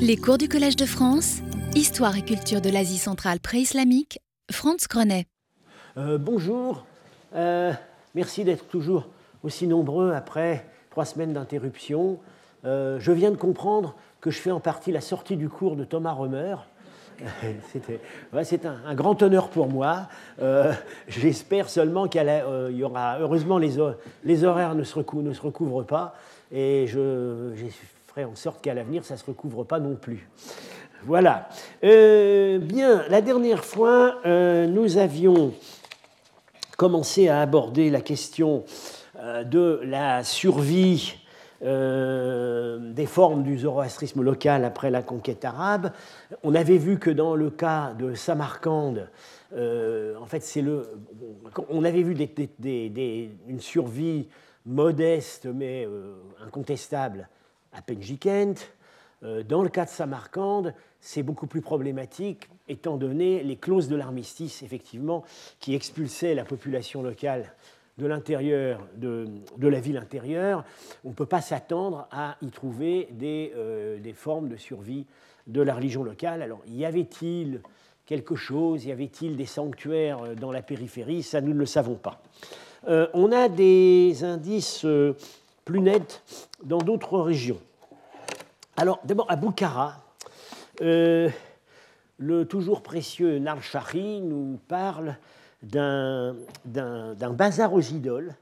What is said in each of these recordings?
Les cours du Collège de France, Histoire et culture de l'Asie centrale pré-islamique, Franz Grenet. Euh, bonjour, euh, merci d'être toujours aussi nombreux après trois semaines d'interruption. Euh, je viens de comprendre que je fais en partie la sortie du cours de Thomas Romer. C'est un, grand honneur pour moi. J'espère seulement qu'il y aura. Heureusement, les, les horaires ne se, ne se, recouvrent pas et je, en sorte qu'à l'avenir, ça ne se recouvre pas non plus. Voilà. bien, la dernière fois, nous avions commencer à aborder la question euh, de la survie euh, des formes du zoroastrisme local après la conquête arabe. On avait vu que dans le cas de Samarcande, euh, en fait, c'est le. On avait vu une survie modeste mais incontestable à Penjikent. Dans le cas de Samarcande, c'est beaucoup plus problématique étant donné les clauses de l'armistice, effectivement, qui expulsaient la population locale de l'intérieur de, la ville intérieure, on ne peut pas s'attendre à y trouver des, euh, des, formes de survie de la religion locale. Alors, y avait-il quelque chose? Y avait-il des sanctuaires euh, dans la périphérie? Ça, nous ne le savons pas. Euh, on a des indices plus nets dans d'autres régions. Alors, d'abord, à Boukhara, le toujours précieux Narshari nous parle d'un bazar aux idoles.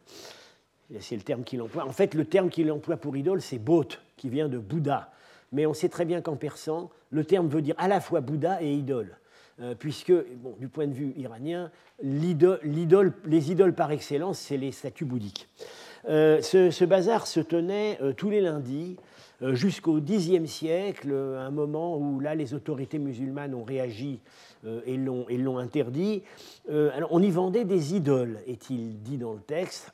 C'est le terme qu'il emploie. En fait, le terme qu'il emploie pour idole, c'est Bot, qui vient de Bouddha. Mais on sait très bien qu'en persan, le terme veut dire à la fois Bouddha et idole. Euh, puisque, bon, du point de vue iranien, les idoles par excellence, c'est les statues bouddhiques. Euh, ce, bazar se tenait euh, tous les lundis euh, jusqu'au Xe siècle, un moment où là les autorités musulmanes ont réagi et l'ont interdit. alors, on y vendait des idoles, est-il dit dans le texte.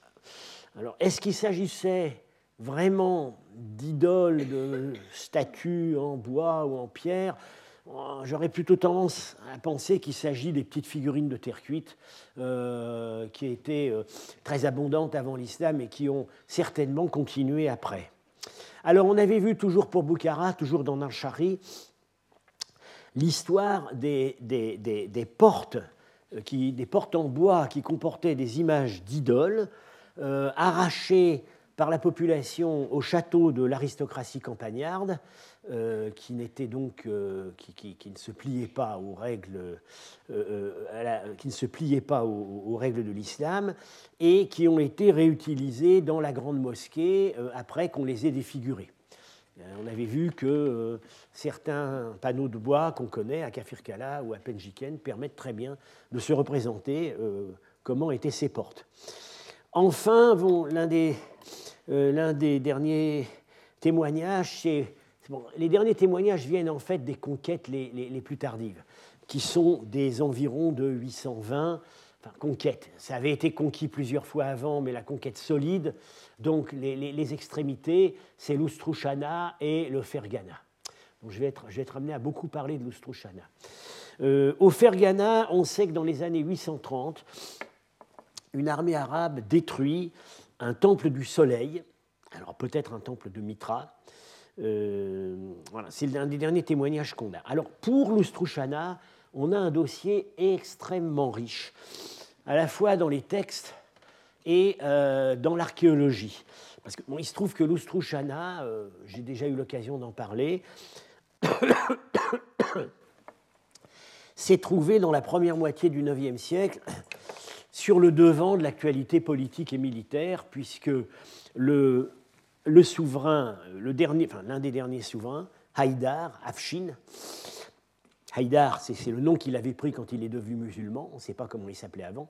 Alors, est-ce qu'il s'agissait vraiment d'idoles, de statues en bois ou en pierre? J'aurais plutôt tendance à penser qu'il s'agit des petites figurines de terre cuite euh, qui étaient euh, très abondantes avant l'islam et qui ont certainement continué après. Alors on avait vu toujours pour Boukhara, toujours dans Narshari, l'histoire des, des, portes, euh, qui, des portes en bois qui comportaient des images d'idoles arrachées par la population au château de l'aristocratie campagnarde euh, qui n'était donc euh, qui, ne se pliait pas aux règles euh, qui ne se pliait pas aux, règles de l'islam et qui ont été réutilisées dans la grande mosquée après qu'on les ait défigurées. On avait vu que certains panneaux de bois qu'on connaît à Kafirkala ou à Penjiken permettent très bien de se représenter comment étaient ces portes. Enfin, bon, l'un des, des derniers témoignages, c'est les derniers témoignages viennent en fait des conquêtes les, plus tardives, qui sont des environs de 820. Enfin, conquêtes. Ça avait été conquis plusieurs fois avant, mais la conquête solide. Donc, les, extrémités, c'est l'Oustrouchana et le Fergana. je, vais être, je vais être amené à beaucoup parler de l'Oustrouchana. Euh, au Fergana, on sait que dans les années 830, une armée arabe détruit un temple du soleil, alors peut-être un temple de Mitra, euh, voilà, c'est un des derniers témoignages qu'on a. Alors, pour l'Oustrouchana, on a un dossier extrêmement riche, à la fois dans les textes et euh, dans l'archéologie. Parce qu'il il se trouve que l'Oustrouchana, euh, j'ai déjà eu l'occasion d'en parler, s'est trouvé dans la première moitié du IXe siècle sur le devant de l'actualité politique et militaire, puisque le souverain, l'un des derniers souverains, Haïdar, Afshin. Haïdar, c'est le nom qu'il avait pris quand il est devenu musulman, on ne sait pas comment il s'appelait avant.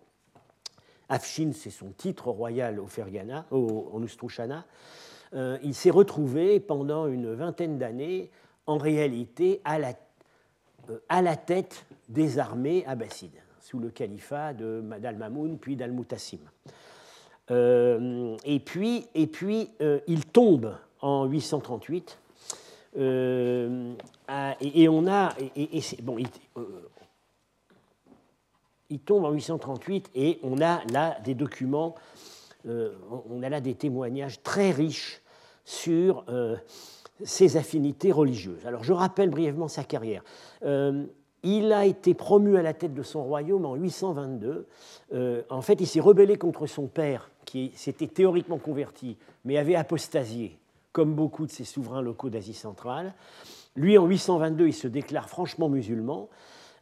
Afshin, c'est son titre royal au Fergana, en Oustrouchana. Euh, il s'est retrouvé pendant une vingtaine d'années, en réalité, à la, euh, à la tête des armées abbassides, sous le califat d'Al-Mamoun puis d'Al-Mutassim. Euh, et puis, et puis euh, il tombe en 838. Euh, et, on a. Et, bon, il, tombe en 838 et on a là des documents, on a là des témoignages très riches sur ses affinités religieuses. Alors je rappelle brièvement sa carrière. Il a été promu à la tête de son royaume en 822. Euh, en fait, il s'est rebellé contre son père, qui s'était théoriquement converti, mais avait apostasié, comme beaucoup de ses souverains locaux d'Asie centrale. Lui, en 822, il se déclare franchement musulman.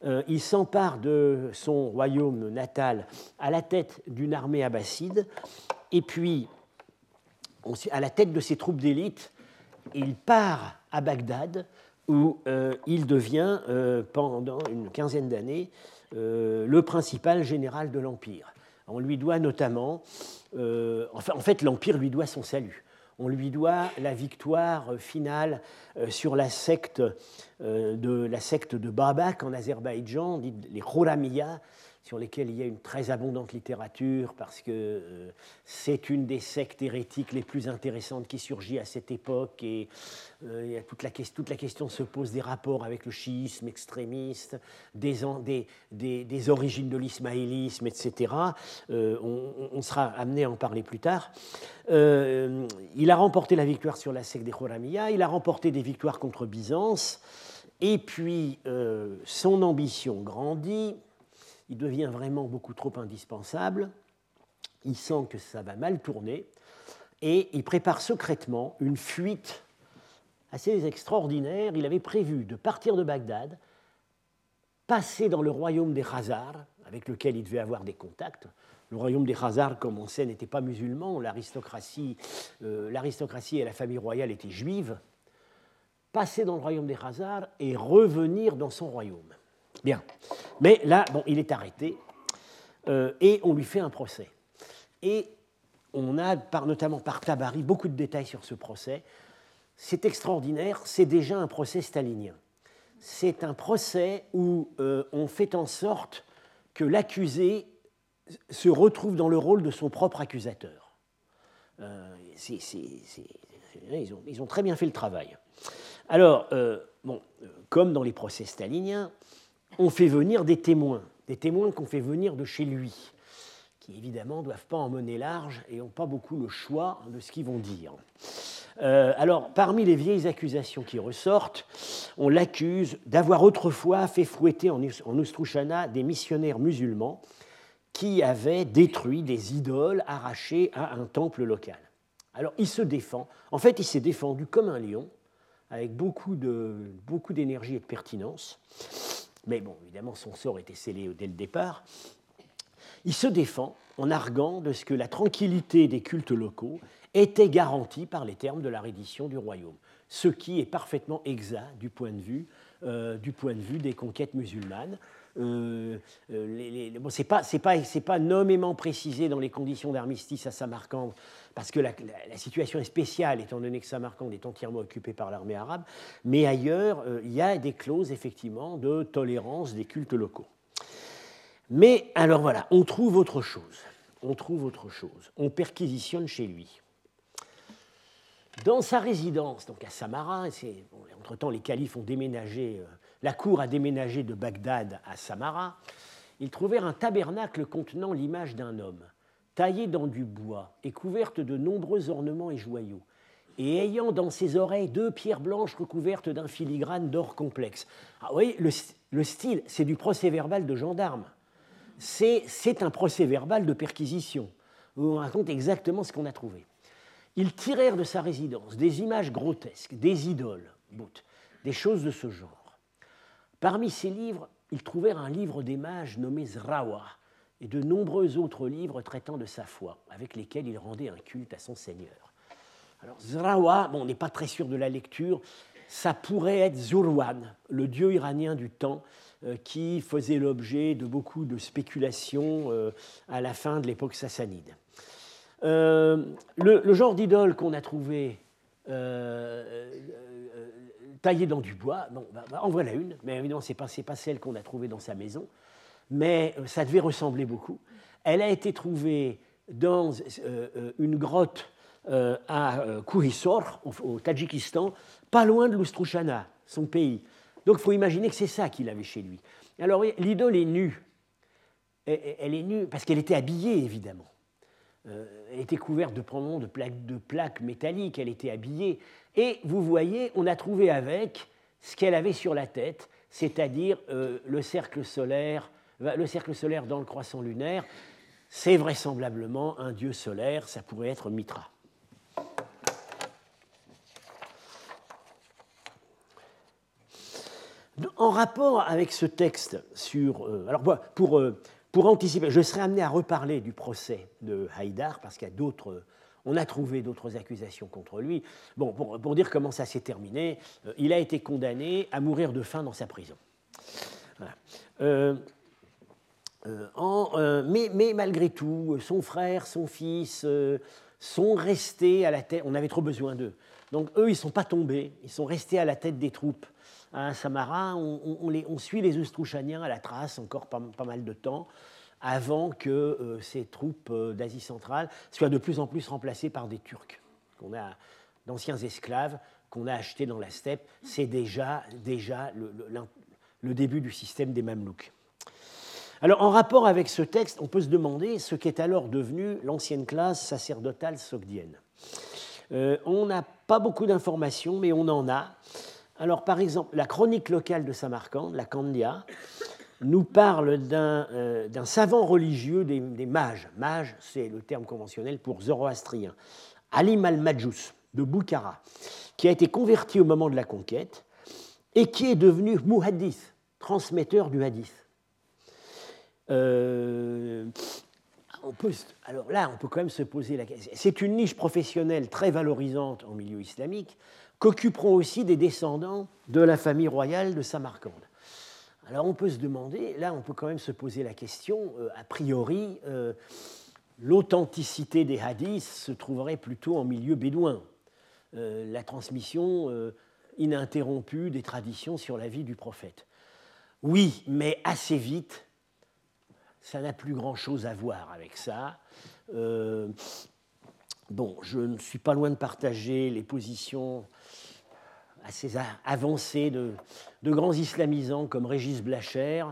Euh, il s'empare de son royaume natal à la tête d'une armée abbasside, et puis, à la tête de ses troupes d'élite, il part à Bagdad, où euh, il devient, euh, pendant une quinzaine d'années, le principal général de l'Empire. On lui doit notamment, en fait l'Empire lui doit son salut on lui doit la victoire finale euh, sur la secte euh, de, la secte de Babak en Azerbaïdjan, les Khoramiya, sur lesquels il y a une très abondante littérature, parce que euh, c'est une des sectes hérétiques les plus intéressantes qui surgit à cette époque, et euh, toute, la, toute, la, question se pose des rapports avec le chiisme extrémiste, des, des, des, origines de l'ismaélisme, etc. Euh, on, sera amené à en parler plus tard. il a remporté la victoire sur la secte des Khoramiya, il a remporté des victoires contre Byzance, et puis son ambition grandit il devient vraiment beaucoup trop indispensable, il sent que ça va mal tourner, et il prépare secrètement une fuite assez extraordinaire. Il avait prévu de partir de Bagdad, passer dans le royaume des Khazars, avec lequel il devait avoir des contacts. Le royaume des Khazars, comme on sait, n'était pas musulman, l'aristocratie euh, et la famille royale étaient juives. Passer dans le royaume des Khazars et revenir dans son royaume. Bien. Mais là, bon, il est arrêté euh, et on lui fait un procès. Et on a, notamment par Tabari, beaucoup de détails sur ce procès. C'est extraordinaire, c'est déjà un procès stalinien. C'est un procès où euh, on fait en sorte que l'accusé se retrouve dans le rôle de son propre accusateur. Euh, ils, ont, ils, ont, très bien fait le travail. Alors, bon, comme dans les procès staliniens, on fait venir des témoins, des témoins qu'on fait venir de chez lui, qui évidemment ne doivent pas en mener large et n'ont pas beaucoup le choix de ce qu'ils vont dire. Euh, alors, parmi les vieilles accusations qui ressortent, on l'accuse d'avoir autrefois fait fouetter en, en des missionnaires musulmans qui avaient détruit des idoles arrachées à un temple local. Alors, il se défend. En fait, il s'est défendu comme un lion, avec beaucoup d'énergie et de pertinence mais bon, évidemment, son sort était scellé dès le départ. Il se défend en arguant de ce que la tranquillité des cultes locaux était garantie par les termes de la reddition du royaume, ce qui est parfaitement exact du point de vue, euh, du point de vue des conquêtes musulmanes. Euh, euh bon, ce n'est pas, nommément précisé dans les conditions d'armistice à Samarcande, parce que la, situation est spéciale, étant donné que Samarcande est entièrement occupée par l'armée arabe, mais ailleurs, euh, il y a des clauses, effectivement, de tolérance des cultes locaux. Mais alors voilà, on trouve autre chose. On trouve autre chose. On perquisitionne chez lui. Dans sa résidence, donc à Samara, entre-temps les califes ont déménagé euh, la cour a déménagé de Bagdad à Samara, ils trouvèrent un tabernacle contenant l'image d'un homme, taillé dans du bois et couverte de nombreux ornements et joyaux, et ayant dans ses oreilles deux pierres blanches recouvertes d'un filigrane d'or complexe. Ah, vous voyez, le, style, c'est du procès-verbal de gendarme. C'est un procès-verbal de perquisition, où on raconte exactement ce qu'on a trouvé. Ils tirèrent de sa résidence des images grotesques, des idoles, des choses de ce genre. Parmi ces livres, ils trouvèrent un livre des mages nommé Zrawa et de nombreux autres livres traitant de sa foi, avec lesquels il rendait un culte à son Seigneur. Alors Zrawa, on n'est pas très sûr de la lecture, ça pourrait être Zurwan, le dieu iranien du temps, euh, qui faisait l'objet de beaucoup de spéculations euh, à la fin de l'époque sassanide. Euh, le, genre d'idole qu'on a trouvé taillée dans du bois. Bon, bah, bah, en voilà une, mais évidemment, ce n'est pas, pas, celle qu'on a trouvée dans sa maison, mais euh, ça devait ressembler beaucoup. Elle a été trouvée dans euh, euh, une grotte à Kouhissor, au, Tadjikistan, pas loin de l'Oustrouchana, son pays. Donc il faut imaginer que c'est ça qu'il avait chez lui. Alors l'idole est nue. Elle est nue parce qu'elle était habillée, évidemment. Elle était couverte de plaques, métalliques, elle était habillée. Et vous voyez, on a trouvé avec ce qu'elle avait sur la tête, c'est-à-dire le cercle solaire, le cercle solaire dans le croissant lunaire. C'est vraisemblablement un dieu solaire, ça pourrait être Mitra. En rapport avec ce texte sur... Euh, alors pour, euh, pour anticiper, je serai amené à reparler du procès de Haïdar, parce qu'il y a d'autres... On a trouvé d'autres accusations contre lui. Bon, pour, dire comment ça s'est terminé, euh, il a été condamné à mourir de faim dans sa prison. mais, mais, malgré tout, son frère, son fils sont restés à la tête. On avait trop besoin d'eux. Donc eux, ils ne sont pas tombés. Ils sont restés à la tête des troupes à Samara, on, suit les Oustrouchaniens à la trace encore pas, mal de temps avant que euh, ces troupes euh, d'Asie centrale soient de plus en plus remplacées par des Turcs, qu'on a d'anciens esclaves qu'on a achetés dans la steppe. C'est déjà, déjà le, début du système des Mamelouks. Alors, en rapport avec ce texte, on peut se demander ce qu'est alors devenu l'ancienne classe sacerdotale sogdienne. Euh, on n'a pas beaucoup d'informations, mais on en a. Alors, par exemple, la chronique locale de Samarcande, la Candia, nous parle d'un euh, savant religieux des, mages. Mage, c'est le terme conventionnel pour zoroastrien. Ali al-Majous de Boukhara, qui a été converti au moment de la conquête et qui est devenu muhaddith, transmetteur du hadith. Euh, alors là, on peut quand même se poser la question. C'est une niche professionnelle très valorisante en milieu islamique, qu'occuperont aussi des descendants de la famille royale de Samarcande. Alors on peut se demander, là on peut quand même se poser la question, euh, a priori, euh, l'authenticité des hadiths se trouverait plutôt en milieu bédouin. Euh, la transmission ininterrompue des traditions sur la vie du prophète. Oui, mais assez vite, ça n'a plus grand-chose à voir avec ça. Bon, je ne suis pas loin de partager les positions assez avancé de, grands islamisants comme Régis Blacher,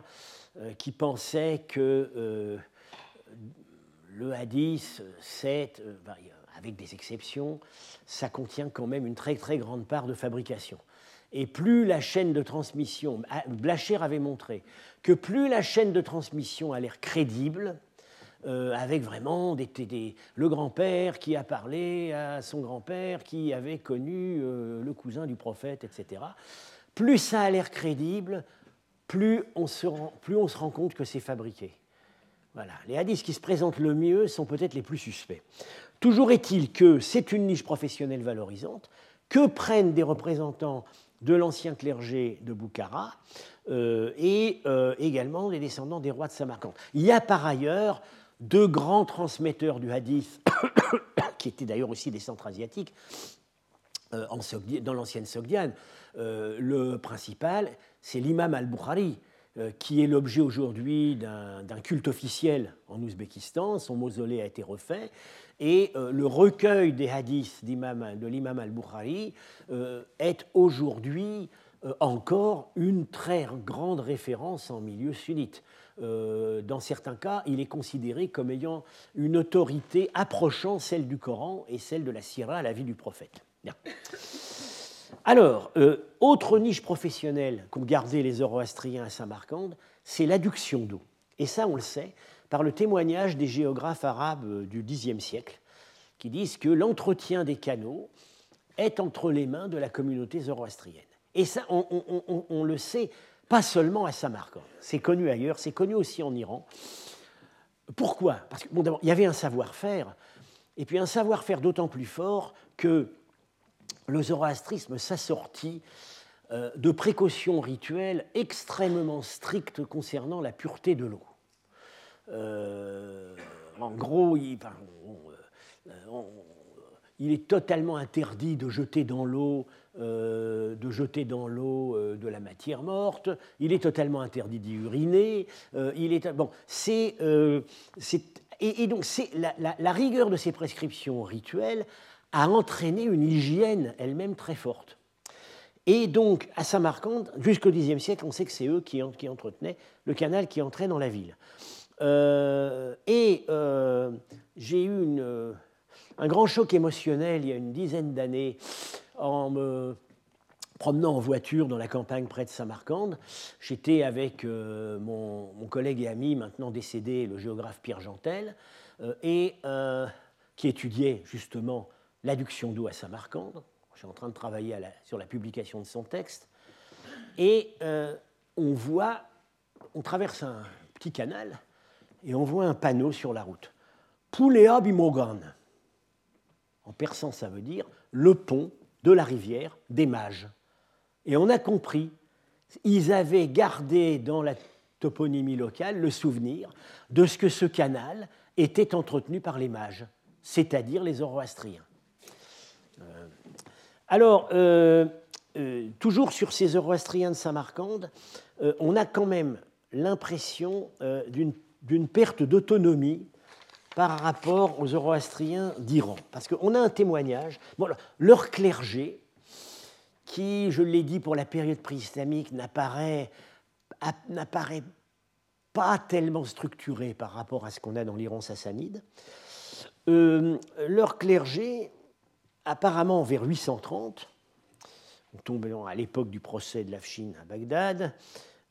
euh, qui pensaient que euh, le hadith, euh, avec des exceptions, ça contient quand même une très très grande part de fabrication. Et plus la chaîne de transmission, ah, Blacher avait montré que plus la chaîne de transmission a l'air crédible, euh, avec vraiment des, le grand-père qui a parlé à son grand-père qui avait connu euh, le cousin du prophète, etc. Plus ça a l'air crédible, plus on, se rend, plus on se rend compte que c'est fabriqué. Voilà. Les hadiths qui se présentent le mieux sont peut-être les plus suspects. Toujours est-il que c'est une niche professionnelle valorisante que prennent des représentants de l'ancien clergé de Boukhara euh, et également des descendants des rois de Samarcande? Il y a par ailleurs deux grands transmetteurs du hadith, qui étaient d'ailleurs aussi des centres asiatiques, euh, dans l'ancienne Sogdiane. Euh, le principal, c'est l'imam al-Bukhari, euh, qui est l'objet aujourd'hui d'un culte officiel en Ouzbékistan. Son mausolée a été refait. Et le recueil des hadiths de l'imam al-Bukhari est aujourd'hui encore une très grande référence en milieu sunnite. Euh, dans certains cas, il est considéré comme ayant une autorité approchant celle du Coran et celle de la Syrah à la vie du prophète. Alors, euh, autre niche professionnelle qu'ont gardé les Zoroastriens à Samarcande, c'est l'adduction d'eau. Et ça, on le sait par le témoignage des géographes arabes du Xe siècle, qui disent que l'entretien des canaux est entre les mains de la communauté zoroastrienne. Et ça, on le sait pas seulement à Samarcande, c'est connu ailleurs, c'est connu aussi en Iran. Pourquoi? Parce que, bon, d'abord, il y avait un savoir-faire, et puis un savoir-faire d'autant plus fort que le zoroastrisme s'assortit euh, de précautions rituelles extrêmement strictes concernant la pureté de l'eau. Euh, en gros, euh, il, est totalement interdit de jeter dans l'eau euh, de jeter dans l'eau euh, de la matière morte, il est totalement interdit d'y uriner, euh, il est, bon, c'est, et, donc c'est la, rigueur de ces prescriptions rituelles a entraîné une hygiène elle-même très forte. Et donc, à Samarcande, jusqu'au Xe siècle, on sait que c'est eux qui, qui, entretenaient le canal qui entrait dans la ville. et j'ai eu un grand choc émotionnel il y a une dizaine d'années en me promenant en voiture dans la campagne près de Samarcande. J'étais avec euh, mon, collègue et ami, maintenant décédé, le géographe Pierre Jantel, euh, et euh, qui étudiait justement l'adduction d'eau à Samarcande. Je suis en train de travailler sur la publication de son texte. Et on voit, on traverse un petit canal et on voit un panneau sur la route. Poulea Bimogan. En persan, ça veut dire le pont de la rivière des mages. Et on a compris, ils avaient gardé dans la toponymie locale le souvenir de ce que ce canal était entretenu par les mages, c'est-à-dire les Zoroastriens. Euh, alors, euh, euh, toujours sur ces Zoroastriens de Samarcande, on a quand même l'impression d'une perte d'autonomie par rapport aux Zoroastriens d'Iran. Parce qu'on a un témoignage, leur clergé, qui, je l'ai dit pour la période préislamique, n'apparaît pas tellement structuré par rapport à ce qu'on a dans l'Iran sassanide. Euh, leur clergé, apparemment vers 830, on tombe à l'époque du procès de l'Afshin à Bagdad,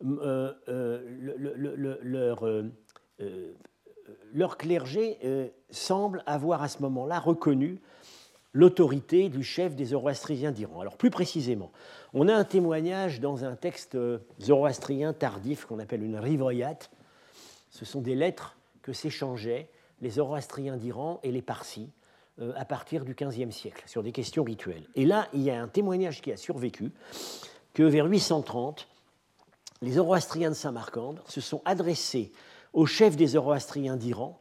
euh, euh, leur, clergé semble avoir à ce moment-là reconnu l'autorité du chef des zoroastriens d'Iran. Alors plus précisément, on a un témoignage dans un texte euh, zoroastrien tardif qu'on appelle une rivoyat. Ce sont des lettres que s'échangeaient les zoroastriens d'Iran et les parsis euh, à partir du XVe siècle sur des questions rituelles. Et là, il y a un témoignage qui a survécu que vers 830, les zoroastriens de Samarcande se sont adressés au chef des zoroastriens d'Iran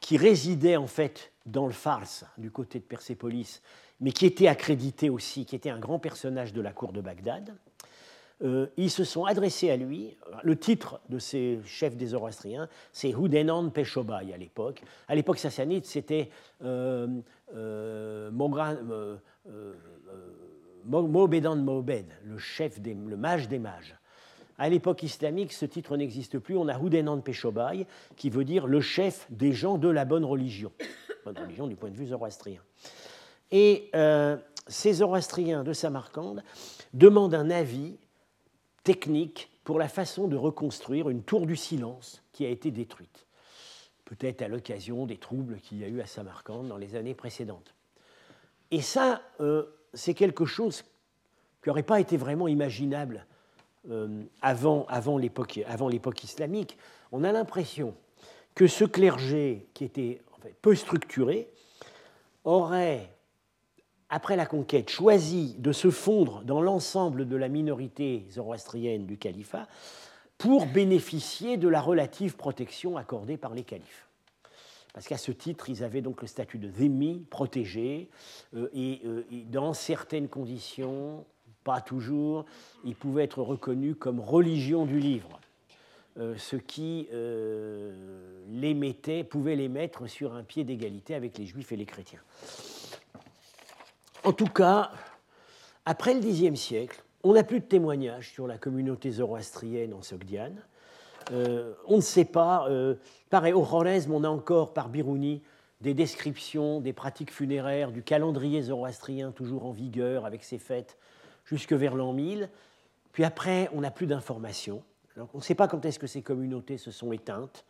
qui résidait en fait dans le Fars, du côté de Persépolis, mais qui était accrédité aussi, qui était un grand personnage de la cour de Bagdad. Euh, ils se sont adressés à lui. Le titre de ces chefs des Zoroastriens, c'est Houdenan Peshobai à l'époque. À l'époque sassanide, c'était euh, euh, euh, euh Mobedan Mobed, le chef, le mage des mages. À l'époque islamique, ce titre n'existe plus. On a Houdenan Peshobai, qui veut dire le chef des gens de la bonne religion bonne religion du point de vue zoroastrien. Et euh, ces zoroastriens de Samarcande demandent un avis technique pour la façon de reconstruire une tour du silence qui a été détruite, peut-être à l'occasion des troubles qu'il y a eu à Samarcande dans les années précédentes. Et ça, euh, c'est quelque chose qui n'aurait pas été vraiment imaginable euh, avant, l'époque islamique. On a l'impression que ce clergé qui était peu structuré, aurait, après la conquête, choisi de se fondre dans l'ensemble de la minorité zoroastrienne du califat pour bénéficier de la relative protection accordée par les califes. Parce qu'à ce titre, ils avaient donc le statut de dhimmi, protégé, euh, euh, et, dans certaines conditions, pas toujours, ils pouvaient être reconnus comme religion du livre. Euh, ce qui euh, les mettait, pouvait les mettre sur un pied d'égalité avec les juifs et les chrétiens. En tout cas, après le Xe siècle, on n'a plus de témoignages sur la communauté zoroastrienne en Sogdiane. Euh, on ne sait pas, pareil, au Khwarezm, on a encore par Biruni des descriptions des pratiques funéraires, du calendrier zoroastrien toujours en vigueur avec ses fêtes jusque vers l'an 1000. Puis après, on n'a plus d'informations on ne sait pas quand est-ce que ces communautés se sont éteintes.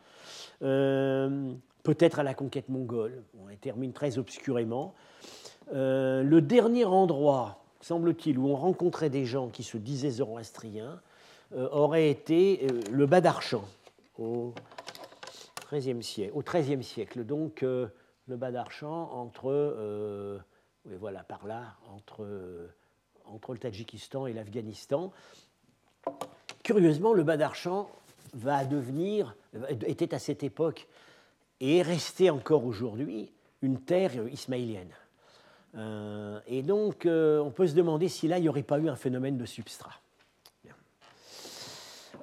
Euh, peut-être à la conquête mongole. On les termine très obscurément. Euh, le dernier endroit, semble-t-il, où on rencontrait des gens qui se disaient zoroastriens, euh, aurait été le Badarchan, au. Au XIIIe siècle. Donc, le Badarchan entre, voilà, par là, entre, entre le Tadjikistan et l'Afghanistan. Curieusement, le Badarchan va devenir, était à cette époque et est resté encore aujourd'hui une terre ismaélienne. Euh, et donc, euh, on peut se demander si là, il n'y aurait pas eu un phénomène de substrat.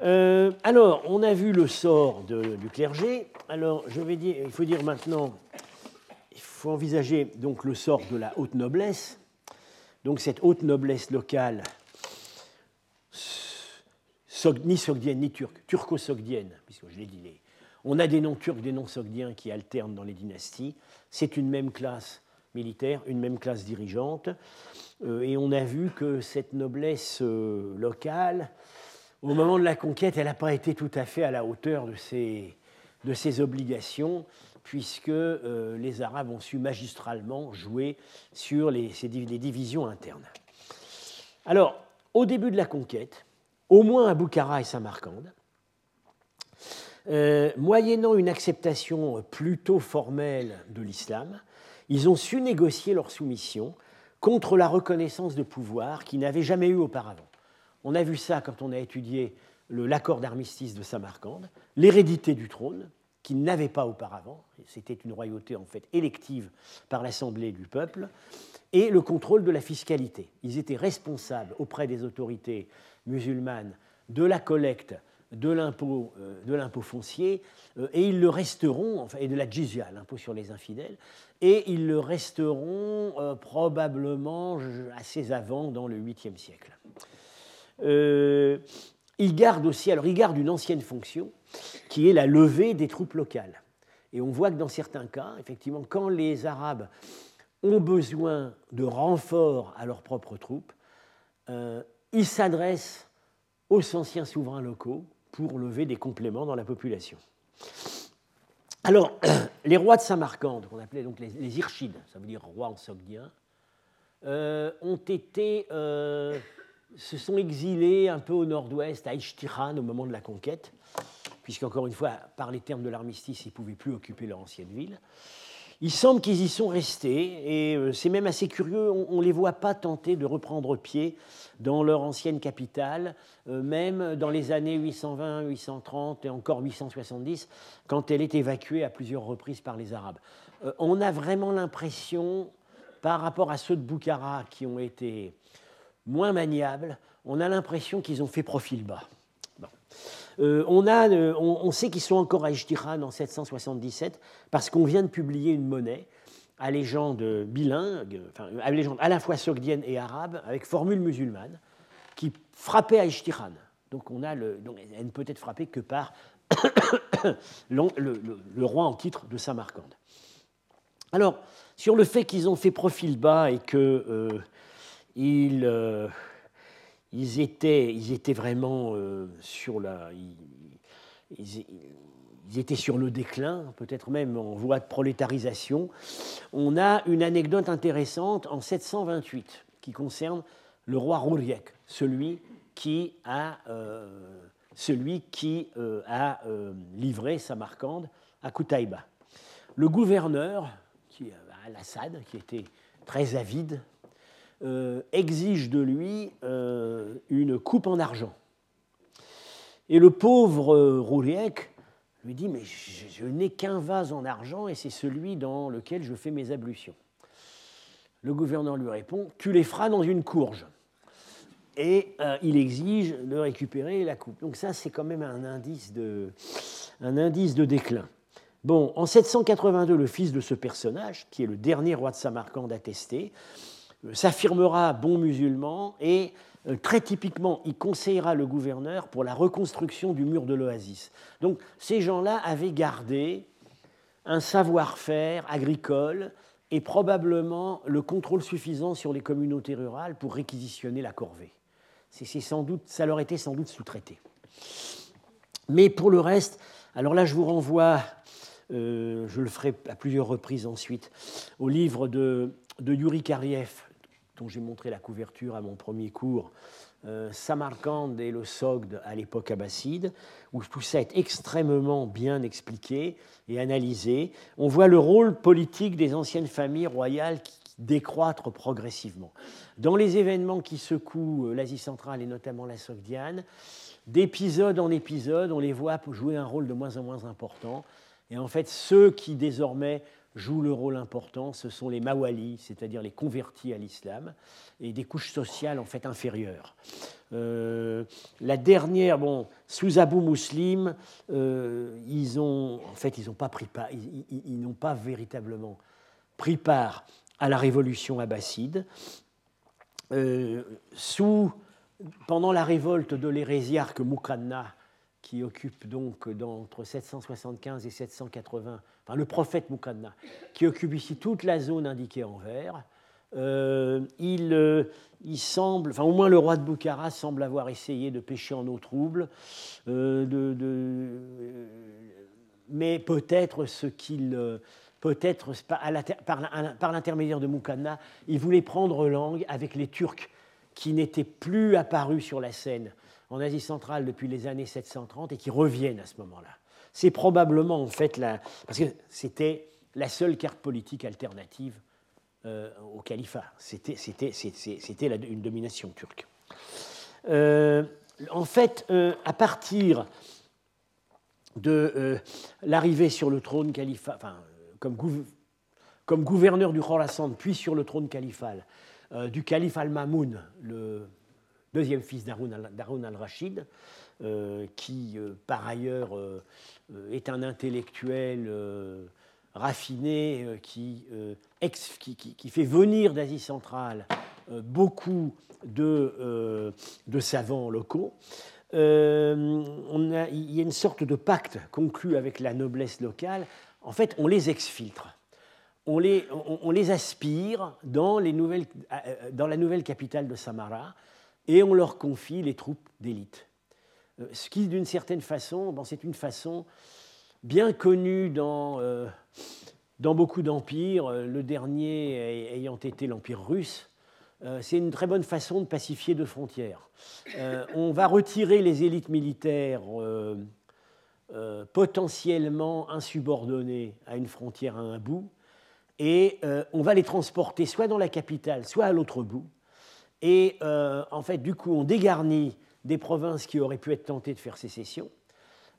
Euh, alors, on a vu le sort du clergé. Alors, je vais dire, il faut dire maintenant, il faut envisager donc le sort de la haute noblesse. Donc, cette haute noblesse locale ni sogdienne ni turque, turco-sogdienne, puisque je l'ai dit, On a des noms turcs, des noms sogdiens qui alternent dans les dynasties. C'est une même classe militaire, une même classe dirigeante. Euh, et on a vu que cette noblesse euh, locale, au moment de la conquête, elle n'a pas été tout à fait à la hauteur de ses, de ses obligations, puisque euh, les Arabes ont su magistralement jouer sur les, divisions internes. Alors, au début de la conquête, au moins à Boukhara et Samarcande, euh, moyennant une acceptation plutôt formelle de l'islam, ils ont su négocier leur soumission contre la reconnaissance de pouvoir qu'ils n'avaient jamais eu auparavant. On a vu ça quand on a étudié l'accord d'armistice de Samarcande, l'hérédité du trône, qu'ils n'avaient pas auparavant, c'était une royauté en fait élective par l'Assemblée du peuple, et le contrôle de la fiscalité. Ils étaient responsables auprès des autorités musulmanes de la collecte de l'impôt euh, foncier euh, et ils le resteront et de la jizya l'impôt sur les infidèles et ils le resteront euh, probablement assez avant dans le 8e siècle. ils gardent aussi alors ils gardent une ancienne fonction qui est la levée des troupes locales et on voit que dans certains cas effectivement quand les arabes ont besoin de renforts à leurs propres troupes ils s'adressent aux anciens souverains locaux pour lever des compléments dans la population. Alors, les rois de Samarcande, qu'on appelait donc les, les, ça veut dire rois en sogdien, euh, ont été, euh, se sont exilés un peu au nord-ouest, à Ishtiran, au moment de la conquête, puisqu'encore une fois, par les termes de l'armistice, ils ne pouvaient plus occuper leur ancienne ville. Il semble qu'ils y sont restés, et euh, c'est même assez curieux, on ne les voit pas tenter de reprendre pied dans leur ancienne capitale, euh, même dans les années 820, 830 et encore 870, quand elle est évacuée à plusieurs reprises par les Arabes. Euh, on a vraiment l'impression, par rapport à ceux de Boukhara qui ont été moins maniables, on a l'impression qu'ils ont fait profil bas. Euh, on, euh, sait qu'ils sont encore à Ijtihan en 777 parce qu'on vient de publier une monnaie à légende bilingue, à légende à la fois sogdienne et arabe, avec formule musulmane, qui frappait à Ijtihan. Donc, on a le, donc elle ne peut être frappée que par le, roi en titre de Samarcande. Alors, sur le fait qu'ils ont fait profil bas et qu'ils euh, ils étaient, ils étaient vraiment euh, sur la. Ils, étaient sur le déclin, peut-être même en voie de prolétarisation. On a une anecdote intéressante en 728 qui concerne le roi Rouriek, celui qui a, euh, celui qui, euh, a livré Samarcande à Koutaïba. Le gouverneur, qui, Al-Assad, qui était très avide euh, exige de lui euh, une coupe en argent. Et le pauvre euh, lui dit, mais je, n'ai qu'un vase en argent et c'est celui dans lequel je fais mes ablutions. Le gouverneur lui répond, tu les feras dans une courge. Et il exige de récupérer la coupe. Donc ça, c'est quand même un indice de, un indice de déclin. Bon, en 782, le fils de ce personnage, qui est le dernier roi de Samarcande attesté, s'affirmera bon musulman et euh, très typiquement, il conseillera le gouverneur pour la reconstruction du mur de l'oasis. Donc ces gens-là avaient gardé un savoir-faire agricole et probablement le contrôle suffisant sur les communautés rurales pour réquisitionner la corvée. C'est sans doute, ça leur était sans doute sous-traité. Mais pour le reste, alors là je vous renvoie, euh, je le ferai à plusieurs reprises ensuite, au livre de, de Yuri Kariev, dont j'ai montré la couverture à mon premier cours, euh, Samarkand et le Sogd à l'époque abbasside, où tout ça est extrêmement bien expliqué et analysé. On voit le rôle politique des anciennes familles royales qui décroître progressivement. Dans les événements qui secouent euh, l'Asie centrale et notamment la Sogdiane, d'épisode en épisode, on les voit jouer un rôle de moins en moins important. Et en fait, ceux qui désormais jouent le rôle important, ce sont les mawalis, c'est-à-dire les convertis à l'islam, et des couches sociales en fait inférieures. Euh, la dernière, bon, sous Abu Muslim, euh, ils ont, en fait, ils n'ont pas pris part, ils, n'ont pas véritablement pris part à la révolution abbasside. Euh, sous, pendant la révolte de l'hérésiarque Mukanna, qui occupe donc entre 775 et 780, enfin le prophète Muqadna, qui occupe ici toute la zone indiquée en vert. Euh, il, euh, il, semble, au moins le roi de Boukhara semble avoir essayé de pêcher en eau trouble, euh, de, mais peut-être ce qu'il, peut-être par l'intermédiaire de Muqadna, il voulait prendre langue avec les Turcs qui n'étaient plus apparus sur la scène en Asie centrale depuis les années 730 et qui reviennent à ce moment-là. C'est probablement en fait la, parce que c'était la seule carte politique alternative euh, au califat. C'était une domination turque. Euh, en fait, euh, à partir de l'arrivée sur le trône califat, enfin, comme, gouverneur du Khorasan, puis sur le trône califal, du calife al-Mamoun, le deuxième fils d'Haroun al-Rachid, qui par ailleurs est un intellectuel raffiné qui, euh, qui, fait venir d'Asie centrale euh, beaucoup de, euh, savants locaux. Il y a une sorte de pacte conclu avec la noblesse locale. En fait, on les exfiltre. On les, aspire dans la nouvelle capitale de Samara et on leur confie les troupes d'élite. Ce qui, d'une certaine façon, c'est une façon bien connu dans, euh, dans beaucoup d'empires, euh, le dernier ayant été l'Empire russe. Euh, c'est une très bonne façon de pacifier deux frontières. on va retirer les élites militaires potentiellement insubordonnées à une frontière à un bout, et on va les transporter soit dans la capitale, soit à l'autre bout. Et en fait, du coup, on dégarnit des provinces qui auraient pu être tentées de faire sécession,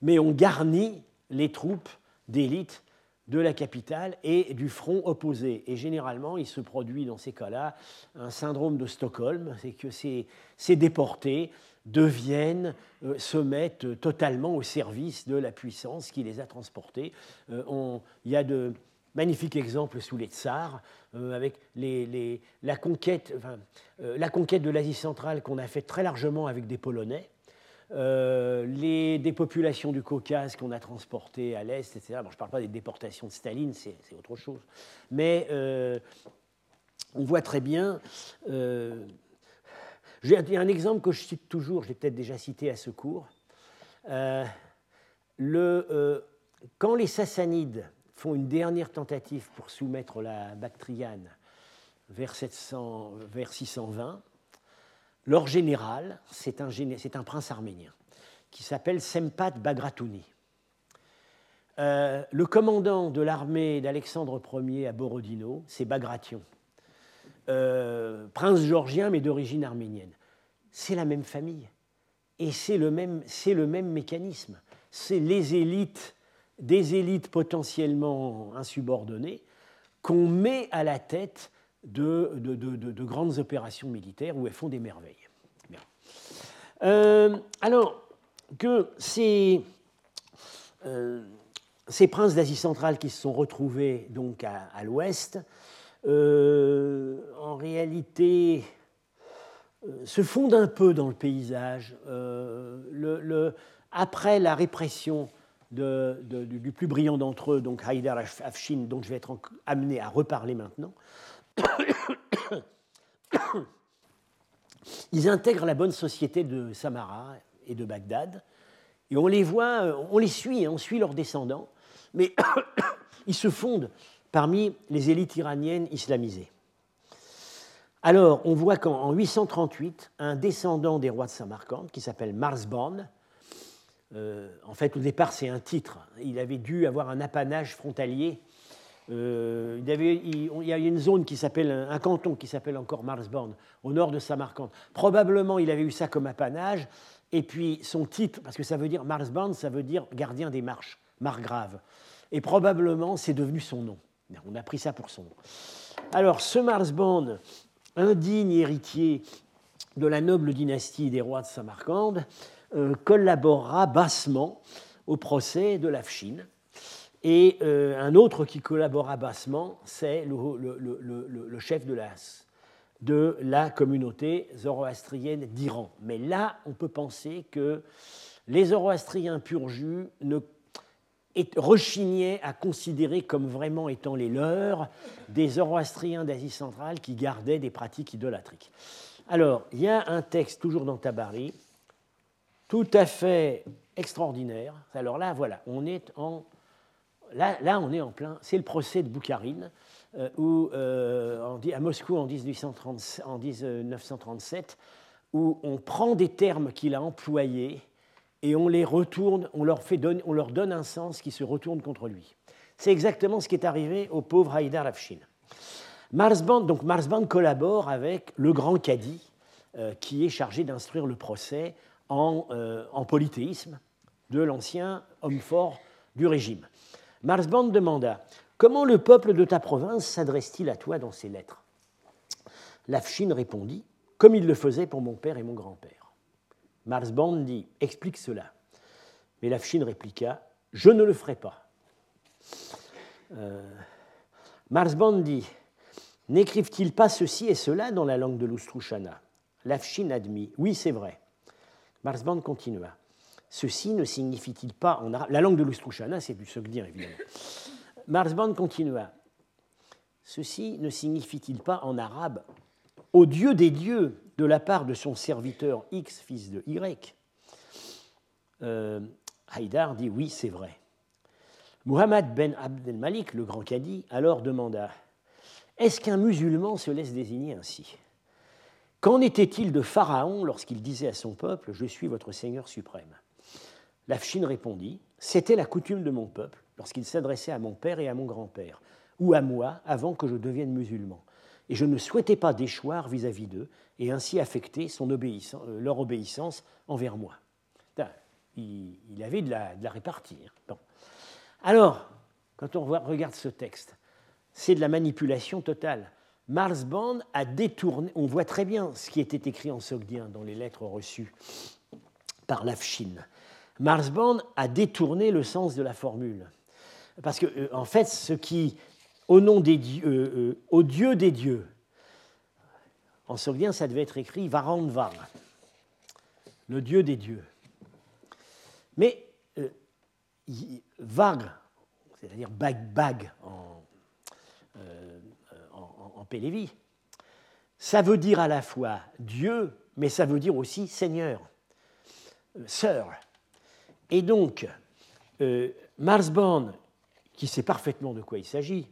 mais on garnit les troupes d'élite de la capitale et du front opposé. Et généralement, il se produit dans ces cas-là un syndrome de Stockholm, c'est que ces, déportés deviennent, euh, se mettent totalement au service de la puissance qui les a transportés. Euh, il y a de magnifiques exemples sous les tsars, euh, avec la, conquête, la conquête de l'Asie centrale qu'on a faite très largement avec des Polonais. Euh, les, des populations du Caucase qu'on a transportées à l'Est, etc. Je ne parle pas des déportations de Staline, c'est autre chose. Mais euh, on voit très bien. Euh, J'ai un exemple que je cite toujours, je l'ai peut-être déjà cité à ce cours. Quand les Sassanides font une dernière tentative pour soumettre la Bactriane vers, 700, vers 620, leur général, c'est un, prince arménien qui s'appelle Sempat Bagratouni. Euh, le commandant de l'armée d'Alexandre Ier à Borodino, c'est Bagration, euh, prince georgien mais d'origine arménienne. C'est la même famille et c'est le le même mécanisme. C'est les élites, des élites potentiellement insubordonnées, qu'on met à la tête de, de, grandes opérations militaires où elles font des merveilles. Euh, alors que ces, euh, ces princes d'Asie centrale qui se sont retrouvés donc à, l'ouest, euh, en réalité se fondent un peu dans le paysage. Après la répression du plus brillant d'entre eux, donc Haïdar Afshin, dont je vais être amené à reparler maintenant, ils intègrent la bonne société de Samara et de Bagdad, et on les voit, on les suit, hein, on suit leurs descendants, mais ils se fondent parmi les élites iraniennes islamisées. Alors, on voit qu'en 838, un descendant des rois de Samarcande, qui s'appelle Marsborn, euh, en fait, au départ, c'est un titre. Il avait dû avoir un apanage frontalier euh, il, y avait, il, y a une zone qui s'appelle, un canton qui s'appelle encore Marsborn, au nord de Samarcande. Probablement, il avait eu ça comme apanage. Et puis, son titre, parce que ça veut dire Marsborn, ça veut dire gardien des marches, margrave. Et probablement, c'est devenu son nom. On a pris ça pour son nom. Alors, ce Marsborn, indigne héritier de la noble dynastie des rois de Samarcande, collaborera bassement au procès de l'Afshin et euh, un autre qui collabora bassement, c'est le, chef de la, de la communauté zoroastrienne d'Iran. Mais là, on peut penser que les zoroastriens pur jus ne rechignaient à considérer comme vraiment étant les leurs des zoroastriens d'Asie centrale qui gardaient des pratiques idolâtriques. Alors, il y a un texte, toujours dans Tabari, tout à fait extraordinaire. Alors là, voilà, on est en. Là, là on est en plein. C'est le procès de Boukharine, euh, où, euh, à Moscou en, 1830, en 1937, où on prend des termes qu'il a employés et on les retourne, on leur, fait donner, on leur donne un sens qui se retourne contre lui. C'est exactement ce qui est arrivé au pauvre Haïdar Afshin. Marsband, donc Marsband collabore avec le grand cadi euh, qui est chargé d'instruire le procès en, euh, en polythéisme de l'ancien homme fort du régime. Marsband demanda Comment le peuple de ta province s'adresse-t-il à toi dans ses lettres? Lafshin répondit Comme il le faisait pour mon père et mon grand-père. Marsband dit Explique cela. Mais Lafshin répliqua Je ne le ferai pas. Euh, Marsband dit N'écrivent-ils pas ceci et cela dans la langue de l'Oustrouchana Lafshin admit Oui, c'est vrai. Marsband continua Ceci ne signifie-t-il pas en arabe La langue de l'Oustrouchana, c'est du Sogdien, évidemment. Marsband continua Ceci ne signifie-t-il pas en arabe Au Dieu des dieux de la part de son serviteur X, fils de Y euh, Haïdar dit Oui, c'est vrai. Muhammad ben Abdel Malik, le grand cadi, alors demanda est-ce qu'un musulman se laisse désigner ainsi? Qu'en était-il de Pharaon lorsqu'il disait à son peuple Je suis votre Seigneur suprême Lafchine répondit C'était la coutume de mon peuple lorsqu'il s'adressait à mon père et à mon grand-père, ou à moi avant que je devienne musulman. Et je ne souhaitais pas déchoir vis-à-vis d'eux et ainsi affecter euh, leur obéissance envers moi. Il, avait de la, répartie. Hein. Alors, quand on regarde ce texte, c'est de la manipulation totale. Marsband a détourné, on voit très bien ce qui était écrit en sogdien dans les lettres reçues par Lafshin. Marsband a détourné le sens de la formule. Parce que, euh, en fait, ce qui, au nom des dieux, euh, euh, au Dieu des dieux, en sogdien, ça devait être écrit Varandvar, le Dieu des dieux. Mais Vag, c'est-à-dire bag, bag en Pélévi. Ça veut dire à la fois Dieu, mais ça veut dire aussi Seigneur, euh, sœur. Et donc, euh, Marsborn, qui sait parfaitement de quoi il s'agit,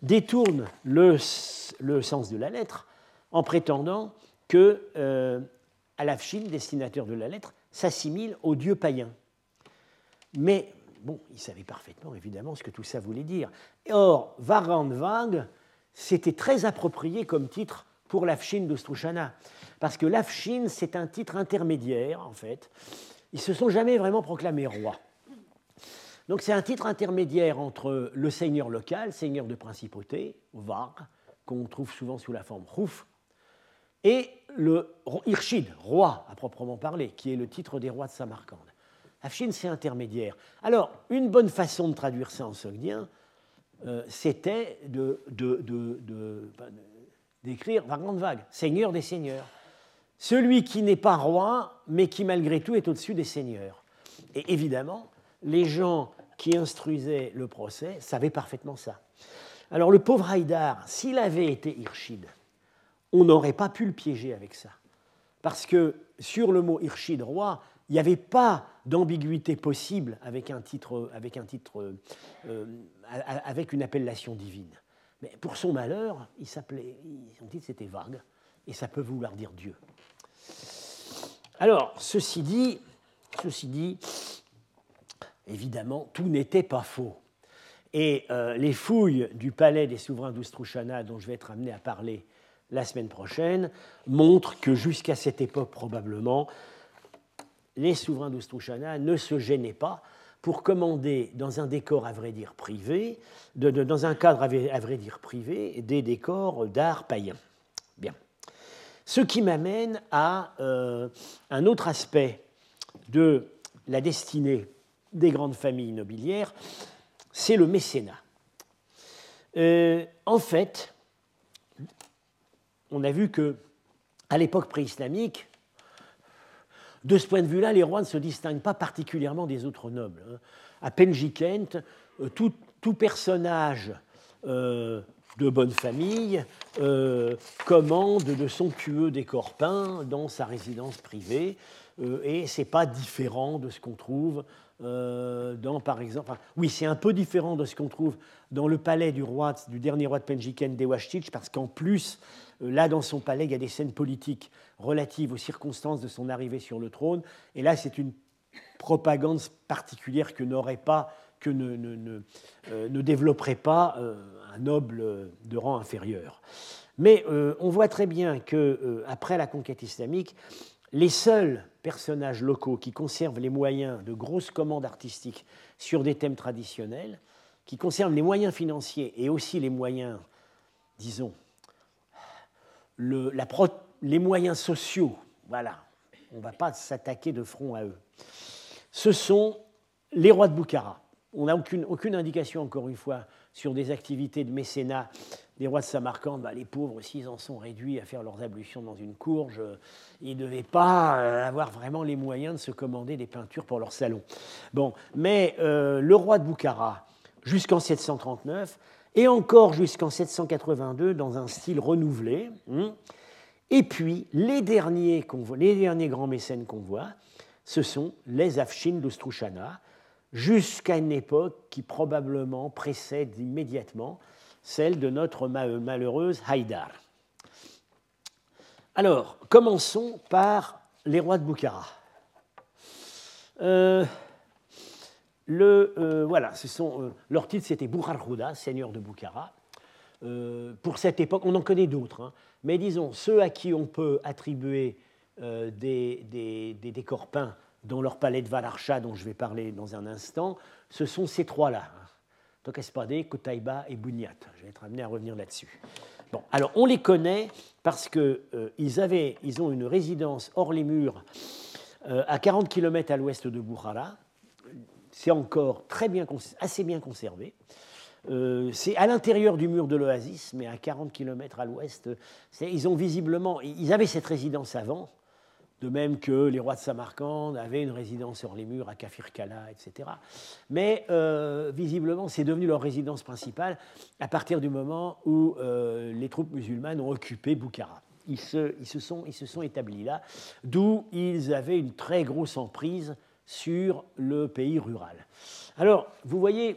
détourne le, sens de la lettre en prétendant que euh, Alafshin, destinateur de la lettre, s'assimile au dieu païen. Mais Bon, il savait parfaitement, évidemment, ce que tout ça voulait dire. Or, Varandvang, c'était très approprié comme titre pour l'Afshin d'Ostrushana. Parce que l'Afshin, c'est un titre intermédiaire, en fait. Ils se sont jamais vraiment proclamés rois. Donc c'est un titre intermédiaire entre le seigneur local, seigneur de principauté, Var, qu'on trouve souvent sous la forme Rouf, et le Irshid, roi à proprement parler, qui est le titre des rois de Samarcande. Afshin, c'est intermédiaire. Alors, une bonne façon de traduire ça en sogdien, euh, c'était de, d'écrire par grande vague, Seigneur des seigneurs. Celui qui n'est pas roi, mais qui malgré tout est au-dessus des seigneurs. Et évidemment, les gens qui instruisaient le procès savaient parfaitement ça. Alors le pauvre Haïdar, s'il avait été Irshid, on n'aurait pas pu le piéger avec ça. Parce que sur le mot Irshid roi, il n'y avait pas d'ambiguïté possible avec un titre, avec, un titre euh, avec une appellation divine. Mais pour son malheur, s'appelait, son titre c'était vague, et ça peut vouloir dire Dieu. Alors, ceci dit, ceci dit, évidemment, tout n'était pas faux. Et euh, les fouilles du palais des souverains d'Oustrouchana, dont je vais être amené à parler la semaine prochaine, montrent que jusqu'à cette époque, probablement, les souverains d'Oustrouchana ne se gênaient pas pour commander dans un décor à vrai dire privé, dans un cadre à vrai dire privé, des décors d'art païen. Bien. Ce qui m'amène à euh, un autre aspect de la destinée des grandes familles nobiliaires, c'est le mécénat. Euh, en fait, on a vu que à l'époque préislamique, de ce point de vue-là, les rois ne se distinguent pas particulièrement des autres nobles. Hein. À Penjikent, euh, tout, personnage euh, de bonne famille euh, commande de somptueux décors peints dans sa résidence privée, et ce n'est pas différent de ce qu'on trouve dans, par exemple, oui, c'est un peu différent de ce qu'on trouve dans le palais du roi, du dernier roi de Penjiken, Dewashtich, parce qu'en plus, là, dans son palais, il y a des scènes politiques relatives aux circonstances de son arrivée sur le trône, et là, c'est une propagande particulière que n'aurait pas, que ne, euh, développerait pas euh, un noble de rang inférieur. Mais euh, on voit très bien que après la conquête islamique, les seuls personnages locaux qui conservent les moyens de grosses commandes artistiques sur des thèmes traditionnels, qui conservent les moyens financiers et aussi les moyens, disons, les moyens sociaux, voilà, on ne va pas s'attaquer de front à eux. Ce sont les rois de Boukhara. On n'a aucune, indication, encore une fois, sur des activités de mécénat des rois de Samarcande. Bah, les pauvres, s'ils en sont réduits à faire leurs ablutions dans une courge, ils ne devaient pas euh, avoir vraiment les moyens de se commander des peintures pour leur salon. Bon, mais euh, le roi de Boukhara, jusqu'en 739, et encore jusqu'en 782, dans un style renouvelé. Hein, et puis, les derniers, les derniers grands mécènes qu'on voit, ce sont les Afshin d'Ostrushana, jusqu'à une époque qui probablement précède immédiatement celle de notre malheureuse Haïdar. Alors, commençons par les rois de Boukhara. Euh, le, euh, voilà, euh, leur titre c'était Boukhar seigneur de Boukhara. pour cette époque, on en connaît d'autres, hein, mais disons, ceux à qui on peut attribuer des, des, décors peints dans leur palais de Valarcha, dont je vais parler dans un instant, ce sont ces trois-là. Tokespade, Kotaiba et Bunyat. Je vais être amené à revenir là-dessus. Bon, alors on les connaît parce qu'ils euh, ils ont une résidence hors les murs euh, à 40 km à l'ouest de Bukhara. C'est encore très bien, assez bien conservé. c'est à l'intérieur du mur de l'oasis, mais à 40 km à l'ouest. Ils ont visiblement, ils avaient cette résidence avant, de même que les rois de Samarcande avaient une résidence sur les murs à Kafir-Kala, etc. Mais euh, visiblement, c'est devenu leur résidence principale à partir du moment où euh, les troupes musulmanes ont occupé Boukhara. Ils se, sont, sont établis là, d'où ils avaient une très grosse emprise sur le pays rural. Alors, vous voyez,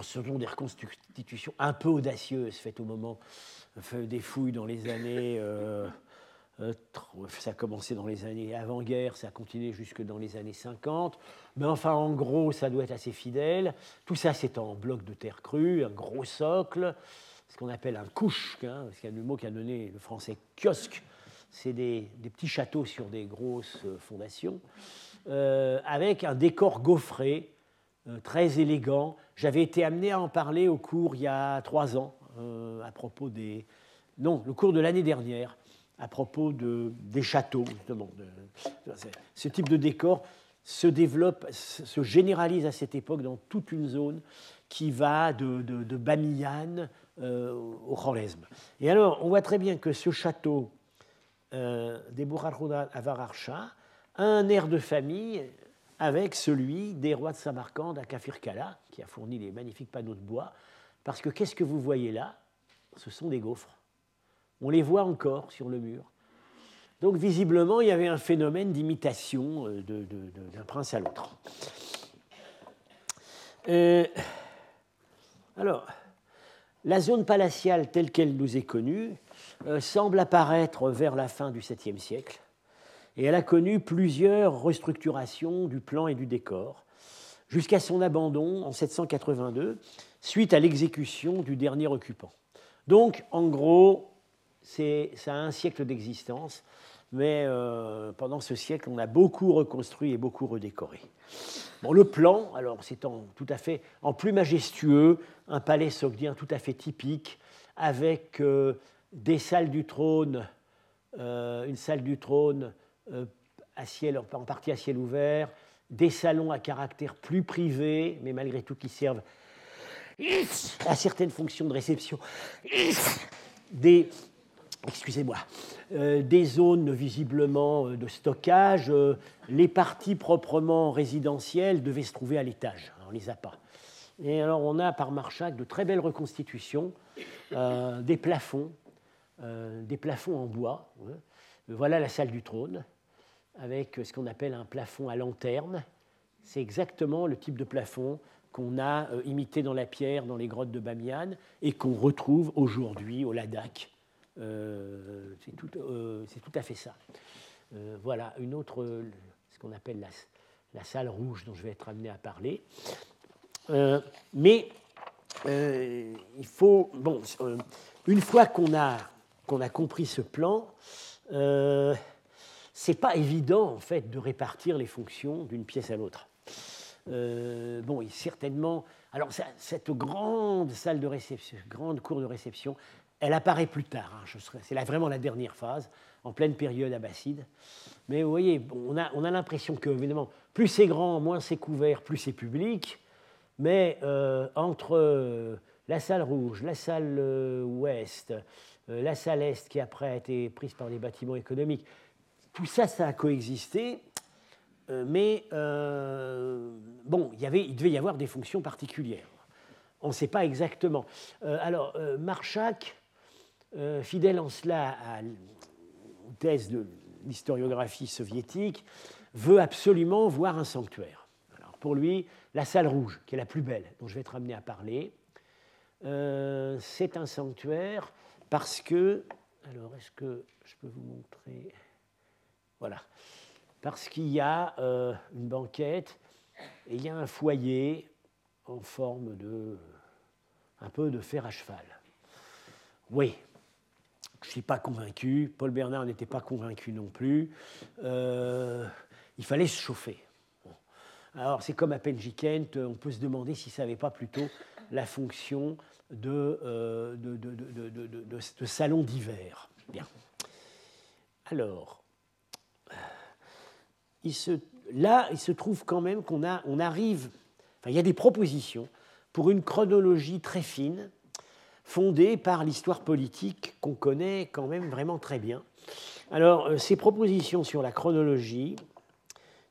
selon des reconstitutions un peu audacieuses faites au moment des fouilles dans les années... Euh, euh, ça a commencé dans les années avant-guerre, ça a continué jusque dans les années 50. Mais enfin, en gros, ça doit être assez fidèle. Tout ça, c'est en bloc de terre crue, un gros socle, ce qu'on appelle un couche, hein, c'est le mot qui a donné le français kiosque. C'est des, petits châteaux sur des grosses euh, fondations, euh, avec un décor gaufré, très élégant. J'avais été amené à en parler au cours il y a trois ans, à propos des. Non, le cours de l'année dernière à propos de, des châteaux, justement. ce type de décor se développe, se généralise à cette époque dans toute une zone qui va de, Bamiyan euh, au Khorezm. Et alors, on voit très bien que ce château euh, des Bourarhuda à Vararcha a un air de famille avec celui des rois de Samarcande à Kafir-Kala, qui a fourni les magnifiques panneaux de bois. Parce que qu'est-ce que vous voyez là? Ce sont des gaufres. On les voit encore sur le mur. Donc visiblement, il y avait un phénomène d'imitation euh, d'un prince à l'autre. Euh, alors, la zone palatiale telle qu'elle nous est connue euh, semble apparaître vers la fin du 7e siècle, et elle a connu plusieurs restructurations du plan et du décor, jusqu'à son abandon en 782, suite à l'exécution du dernier occupant. Donc, en gros, ça a un siècle d'existence, mais euh, pendant ce siècle, on a beaucoup reconstruit et beaucoup redécoré. Bon, le plan, alors c'est tout à fait en plus majestueux, un palais sogdien tout à fait typique, avec euh, des salles du trône, euh, une salle du trône à ciel, en partie à ciel ouvert, des salons à caractère plus privé, mais malgré tout qui servent à certaines fonctions de réception, des excusez-moi, des zones visiblement de stockage. les parties proprement résidentielles devaient se trouver à l'étage. On ne les a pas. Et alors on a par Marchak de très belles reconstitutions, des plafonds, des plafonds en bois. Voilà la salle du trône, avec ce qu'on appelle un plafond à lanterne. C'est exactement le type de plafond qu'on a euh, imité dans la pierre dans les grottes de Bamiyan et qu'on retrouve aujourd'hui au Ladakh. Euh, c'est tout, euh, à fait ça. voilà une autre, ce qu'on appelle la, salle rouge dont je vais être amené à parler. mais il faut, bon, une fois qu'on a, a compris ce plan, euh, c'est pas évident en fait de répartir les fonctions d'une pièce à l'autre. Euh, bon, certainement. Alors cette grande salle de réception, grande cour de réception, elle apparaît plus tard. Hein, c'est vraiment la dernière phase, en pleine période abbasside. Mais vous voyez, on a, on a l'impression que évidemment, plus c'est grand, moins c'est couvert, plus c'est public. Mais euh, entre la salle rouge, la salle ouest, euh, la salle Est qui après a été prise par les bâtiments économiques. Tout ça, ça a coexisté, euh, mais euh, bon, il devait y avoir des fonctions particulières. On ne sait pas exactement. alors, Marchak, fidèle en cela à la thèse de l'historiographie soviétique, veut absolument voir un sanctuaire. Alors, pour lui, la salle rouge, qui est la plus belle, dont je vais être amené à parler, c'est un sanctuaire parce que, alors est-ce que je peux vous montrer? Voilà. Parce qu'il y a euh, une banquette et il y a un foyer en forme de. un peu de fer à cheval. Oui, je ne suis pas convaincu. Paul Bernard n'était pas convaincu non plus. Euh, il fallait se chauffer. Alors, c'est comme à Penjikent, on peut se demander si ça n'avait pas plutôt la fonction de, de, de, salon d'hiver. Alors, se, là, il se trouve quand même qu'on on arrive, enfin, il y a des propositions pour une chronologie très fine, fondée par l'histoire politique qu'on connaît quand même vraiment très bien. Alors, ces propositions sur la chronologie,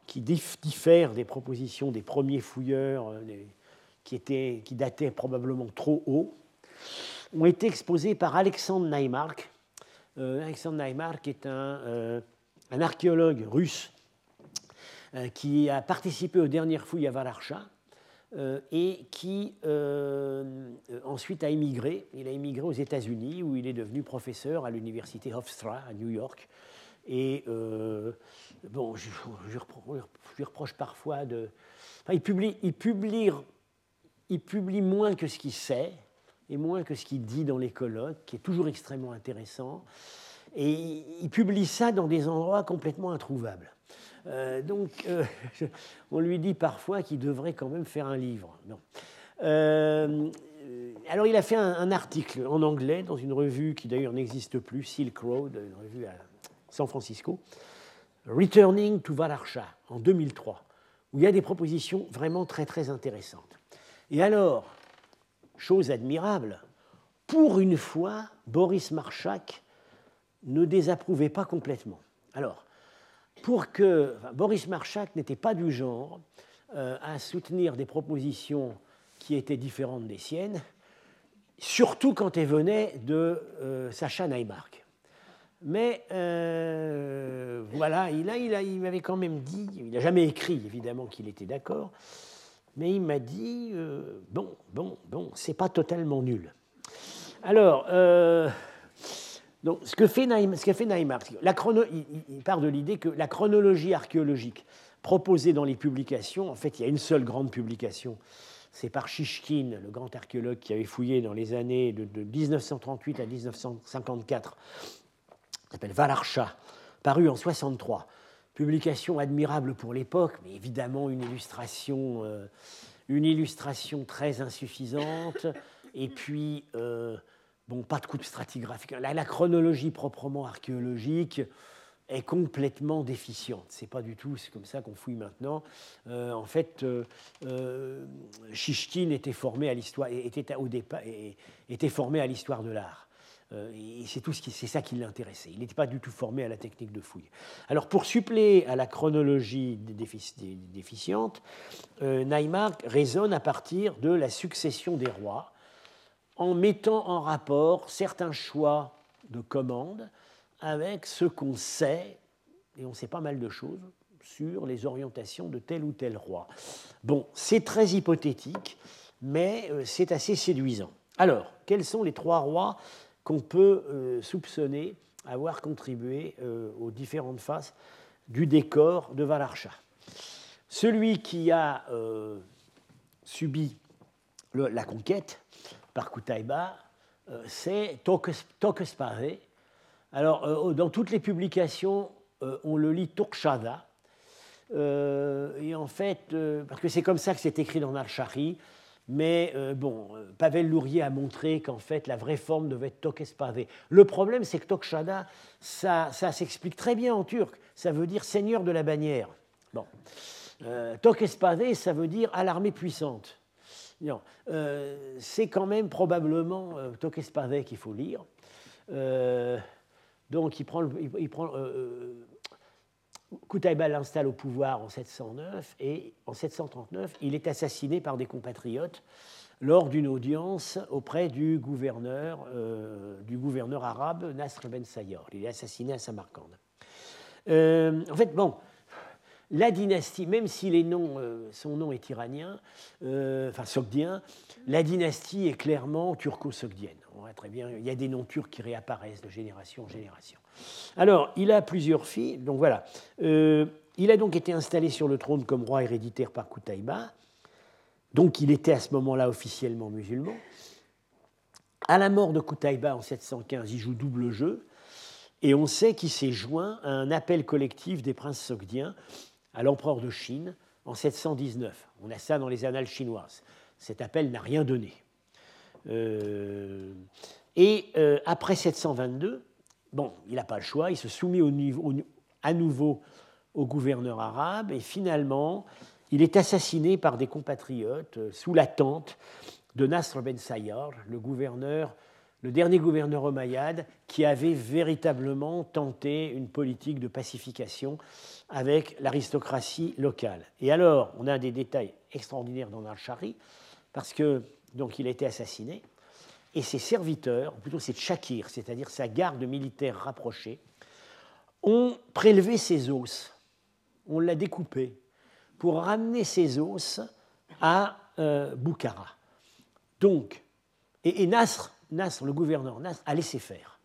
qui diffèrent des propositions des premiers fouilleurs, des, qui, était, qui datait probablement trop haut, ont été exposés par Alexandre Neymark. Euh, Alexandre Neymark est un, euh, archéologue russe euh, qui a participé aux dernières fouilles à Valarcha et qui ensuite a émigré. Il a émigré aux États-Unis où il est devenu professeur à l'université Hofstra à New York. Et bon, je, je, lui reproche parfois de. Enfin, il publie, il publie il publie moins que ce qu'il sait et moins que ce qu'il dit dans les colloques, qui est toujours extrêmement intéressant. Et il publie ça dans des endroits complètement introuvables. Euh, donc, euh, on lui dit parfois qu'il devrait quand même faire un livre. Non. Euh, alors, il a fait un, article en anglais dans une revue qui d'ailleurs n'existe plus, Silk Road, une revue à San Francisco, Returning to Valarcha, en 2003, où il y a des propositions vraiment très très intéressantes. Et alors, chose admirable, pour une fois, Boris Marchak ne désapprouvait pas complètement. Alors, pour que Boris Marchak n'était pas du genre euh, à soutenir des propositions qui étaient différentes des siennes, surtout quand elles venaient de euh, Sacha Neymark. Mais euh, voilà, il, il, m'avait quand même dit, il n'a jamais écrit évidemment qu'il était d'accord, mais il m'a dit bon, bon, bon, c'est pas totalement nul. Alors, donc, ce que fait, Neymar, ce que fait la chrono, il, part de l'idée que la chronologie archéologique proposée dans les publications, en fait, il y a une seule grande publication, c'est par Shishkin, le grand archéologue qui avait fouillé dans les années de, 1938 à 1954, s'appelle Valarcha, paru en 63 publication admirable pour l'époque, mais évidemment une illustration, euh, une illustration très insuffisante, et puis, euh, bon, pas de coupe stratigraphique. La, chronologie proprement archéologique est complètement déficiente. C'est pas du tout, c'est comme ça qu'on fouille maintenant. Euh, en fait, Chichkin était formé à l'histoire, était au départ, était formé à l'histoire de l'art. Euh, et c'est tout ce qui, c'est ça qui l'intéressait. Il n'était pas du tout formé à la technique de fouille. Alors pour suppléer à la chronologie déficiente, euh, raisonne à partir de la succession des rois, en mettant en rapport certains choix de commande avec ce qu'on sait, et on sait pas mal de choses, sur les orientations de tel ou tel roi. Bon, c'est très hypothétique, mais euh, c'est assez séduisant. Alors, quels sont les trois rois qu'on peut euh, soupçonner avoir contribué euh, aux différentes faces du décor de Valarcha. Celui qui a subi la conquête par Kutaïba, c'est Tokespare. Alors, dans toutes les publications, on le lit Turkshada. et en fait, parce que c'est comme ça que c'est écrit dans Narshari, mais euh, bon, euh, Pavel Lourier a montré qu'en fait, la vraie forme devait être Tokespave. Le problème, c'est que Tokshada, ça, ça s'explique très bien en turc. Ça veut dire seigneur de la bannière. Bon. Euh, Tokespave, ça veut dire à l'armée puissante. Euh, c'est quand même probablement Tokespave qu'il faut lire. donc, il prend, il Koutaïba l'installe au pouvoir en 709 et en 739, il est assassiné par des compatriotes lors d'une audience auprès du gouverneur, euh, du gouverneur arabe Nasr ben Sayyar. Il est assassiné à Samarcande. Euh, en fait, bon, la dynastie, même si les noms, euh, son nom est iranien, enfin sogdien, la dynastie est clairement turco-sogdienne. très bien, il y a des noms turcs qui réapparaissent de génération en génération. Alors, il a plusieurs filles, donc voilà. Euh, il a donc été installé sur le trône comme roi héréditaire par Koutaïba, donc il était à ce moment-là officiellement musulman. À la mort de Koutaïba en 715, il joue double jeu, et on sait qu'il s'est joint à un appel collectif des princes sogdiens à l'empereur de Chine en 719. On a ça dans les annales chinoises. Cet appel n'a rien donné. Euh, et euh, après 722, Bon, il n'a pas le choix, il se soumet à nouveau au gouverneur arabe et finalement, il est assassiné par des compatriotes euh, sous la tente de Nasr ben Sayyar, le gouverneur, le dernier gouverneur omeyyade qui avait véritablement tenté une politique de pacification avec l'aristocratie locale. Et alors, on a des détails extraordinaires dans Al-Shari parce que donc il a été assassiné et ses serviteurs, plutôt c'est Shakir, c'est-à-dire sa garde militaire rapprochée, ont prélevé ses os, on l'a découpé pour ramener ses os à euh, Boukhara. Donc, et, Nasr, Nasr, le gouverneur Nasr, a laissé faire.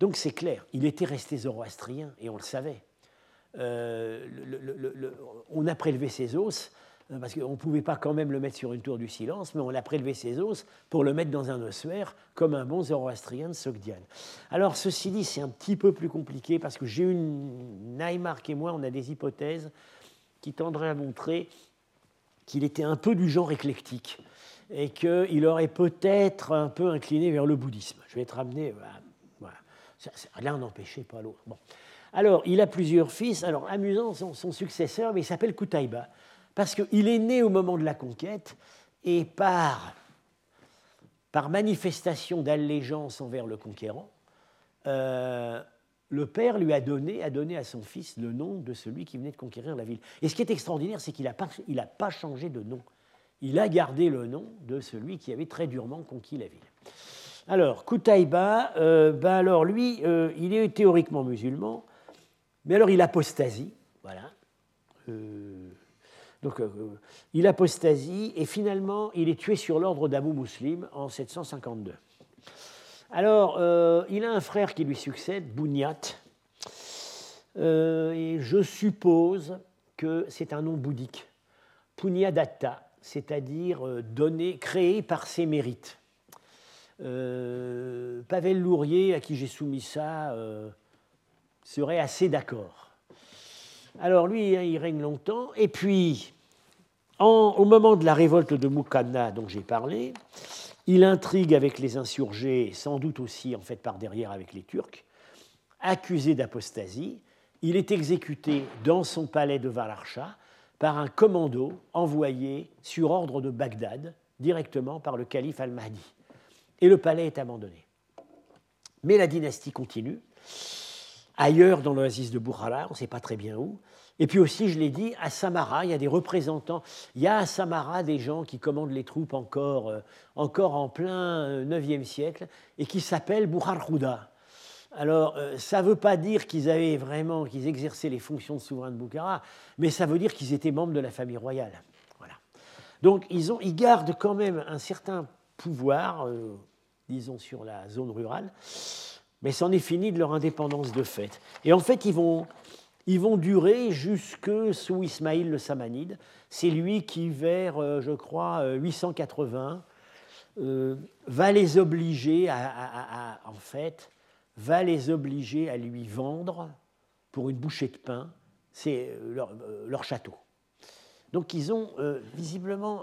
Donc c'est clair, il était resté zoroastrien et on le savait. Euh, on a prélevé ses os euh, parce qu'on ne pouvait pas quand même le mettre sur une tour du silence, mais on a prélevé ses os pour le mettre dans un ossuaire, comme un bon zoroastrien de Sogdian. Alors, ceci dit, c'est un petit peu plus compliqué, parce que j'ai une. Neymark et moi, on a des hypothèses qui tendraient à montrer qu'il était un peu du genre éclectique, et qu'il aurait peut-être un peu incliné vers le bouddhisme. Je vais être ramené. Voilà. L'un n'empêchait pas l'autre. Bon. Alors, il a plusieurs fils. Alors, amusant, son, son successeur, mais il s'appelle Kutaïba parce qu'il est né au moment de la conquête et par, par manifestation d'allégeance envers le conquérant, euh, le père lui a donné, a donné à son fils le nom de celui qui venait de conquérir la ville. Et ce qui est extraordinaire, c'est qu'il n'a pas, pas changé de nom. Il a gardé le nom de celui qui avait très durement conquis la ville. Alors, Koutaïba, euh, ben alors lui, euh, il est théoriquement musulman, mais alors il apostasie, voilà. Donc euh, il apostasie et finalement il est tué sur l'ordre d'Abou Muslim en 752. Alors il a un frère qui lui succède, Bounyat, et je suppose que c'est un nom bouddhique, Punyadatta, c'est-à-dire donné, créé par ses mérites. Pavel Lourier, à qui j'ai soumis ça, serait assez d'accord. Alors lui, hein, il règne longtemps. Et puis, au moment de la révolte de Mukanna dont j'ai parlé, il intrigue avec les insurgés, sans doute aussi en fait par derrière avec les Turcs, accusé d'apostasie. Il est exécuté dans son palais de Valarcha par un commando envoyé sur ordre de Bagdad directement par le calife al-Mahdi. Et le palais est abandonné. Mais la dynastie continue. Ailleurs dans l'oasis de Bukhara, on ne sait pas très bien où. Et puis aussi, je l'ai dit, à Samara, il y a des représentants. Il y a à Samara des gens qui commandent les troupes encore, euh, encore en plein 9e siècle et qui s'appellent Bukharhuda. Alors, euh, ça ne veut pas dire qu'ils avaient vraiment, qu'ils exerçaient les fonctions de souverain de Bukhara, mais ça veut dire qu'ils étaient membres de la famille royale. Voilà. Donc, ils, ont, ils gardent quand même un certain pouvoir, euh, disons, sur la zone rurale, mais c'en est fini de leur indépendance de fait. Et en fait, ils vont, ils vont durer jusque sous Ismaïl le Samanide. C'est lui qui, vers, euh, je crois, 880, va les obliger à en fait, va les obliger à lui vendre pour une bouchée de pain euh, euh, leur, château. Donc ils ont euh, visiblement,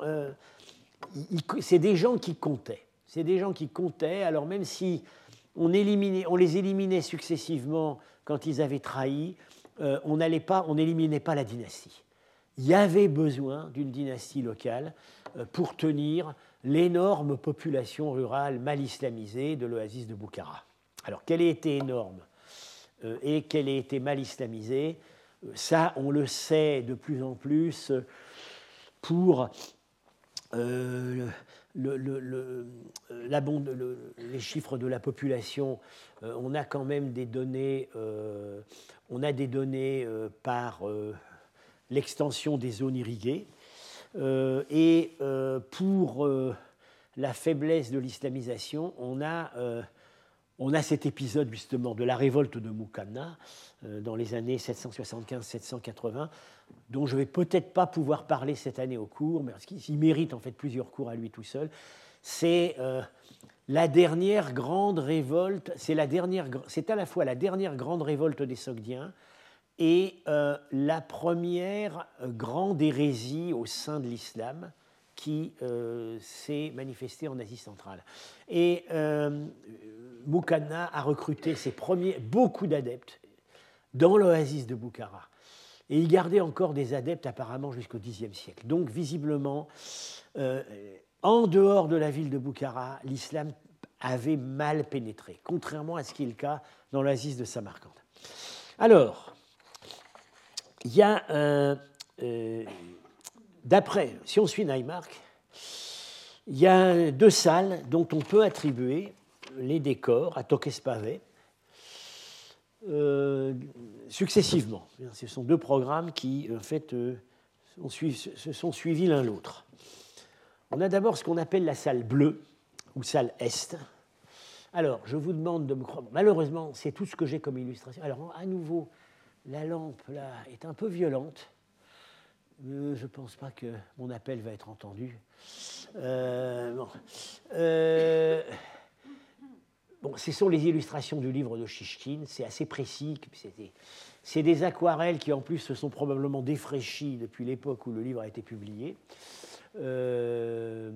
c'est des gens qui comptaient. C'est des gens qui comptaient. Alors même si on, éliminait, on les éliminait successivement quand ils avaient trahi, on n'allait pas, on n'éliminait pas la dynastie. Il y avait besoin d'une dynastie locale pour tenir l'énorme population rurale mal islamisée de l'oasis de Boukhara. Alors, qu'elle ait été énorme euh, et qu'elle ait été mal islamisée, euh, ça, on le sait de plus en plus pour euh, les chiffres de la population. on a quand même des données, on a des données par l'extension des zones irriguées. et pour la faiblesse de l'islamisation, on a on a cet épisode justement de la révolte de Mukanna euh, dans les années 775-780, dont je vais peut-être pas pouvoir parler cette année au cours, mais parce mérite en fait plusieurs cours à lui tout seul. C'est euh, la dernière grande révolte, c'est à la fois la dernière grande révolte des Sogdiens et euh, la première grande hérésie au sein de l'islam qui s'est manifestée en Asie centrale. Et Mukanna a recruté ses premiers, beaucoup d'adeptes dans l'oasis de Bukhara. Et il gardait encore des adeptes apparemment jusqu'au Xe siècle. Donc visiblement, euh, en dehors de la ville de Bukhara, l'islam avait mal pénétré, contrairement à ce qui est le cas dans l'oasis de Samarcande. Alors, il y a, euh, d'après, si on suit Neymark, il y a deux salles dont on peut attribuer les décors à Tokespavé euh, successivement. Ce sont deux programmes qui, en fait, euh, se sont suivis l'un l'autre. On a d'abord ce qu'on appelle la salle bleue ou salle Est. Alors, je vous demande de me croire. Malheureusement, c'est tout ce que j'ai comme illustration. Alors, à nouveau, la lampe là est un peu violente. Je ne pense pas que mon appel va être entendu. Euh, bon. Euh, ce sont les illustrations du livre de Chichkin, c'est assez précis. C'est des aquarelles qui en plus se sont probablement défraîchies depuis l'époque où le livre a été publié. Euh,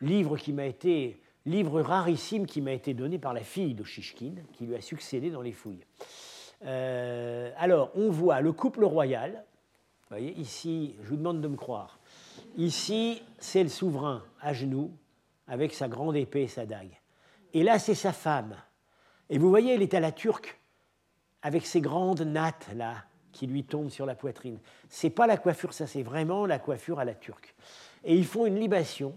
livre qui m'a été livre rarissime qui m'a été donné par la fille de Chichkin, qui lui a succédé dans les fouilles. Euh, alors, on voit le couple royal. Vous voyez, ici, je vous demande de me croire. Ici, c'est le souverain à genoux, avec sa grande épée et sa dague. Et là, c'est sa femme. Et vous voyez, elle est à la turque, avec ses grandes nattes, là, qui lui tombent sur la poitrine. C'est pas la coiffure, ça, c'est vraiment la coiffure à la turque. Et ils font une libation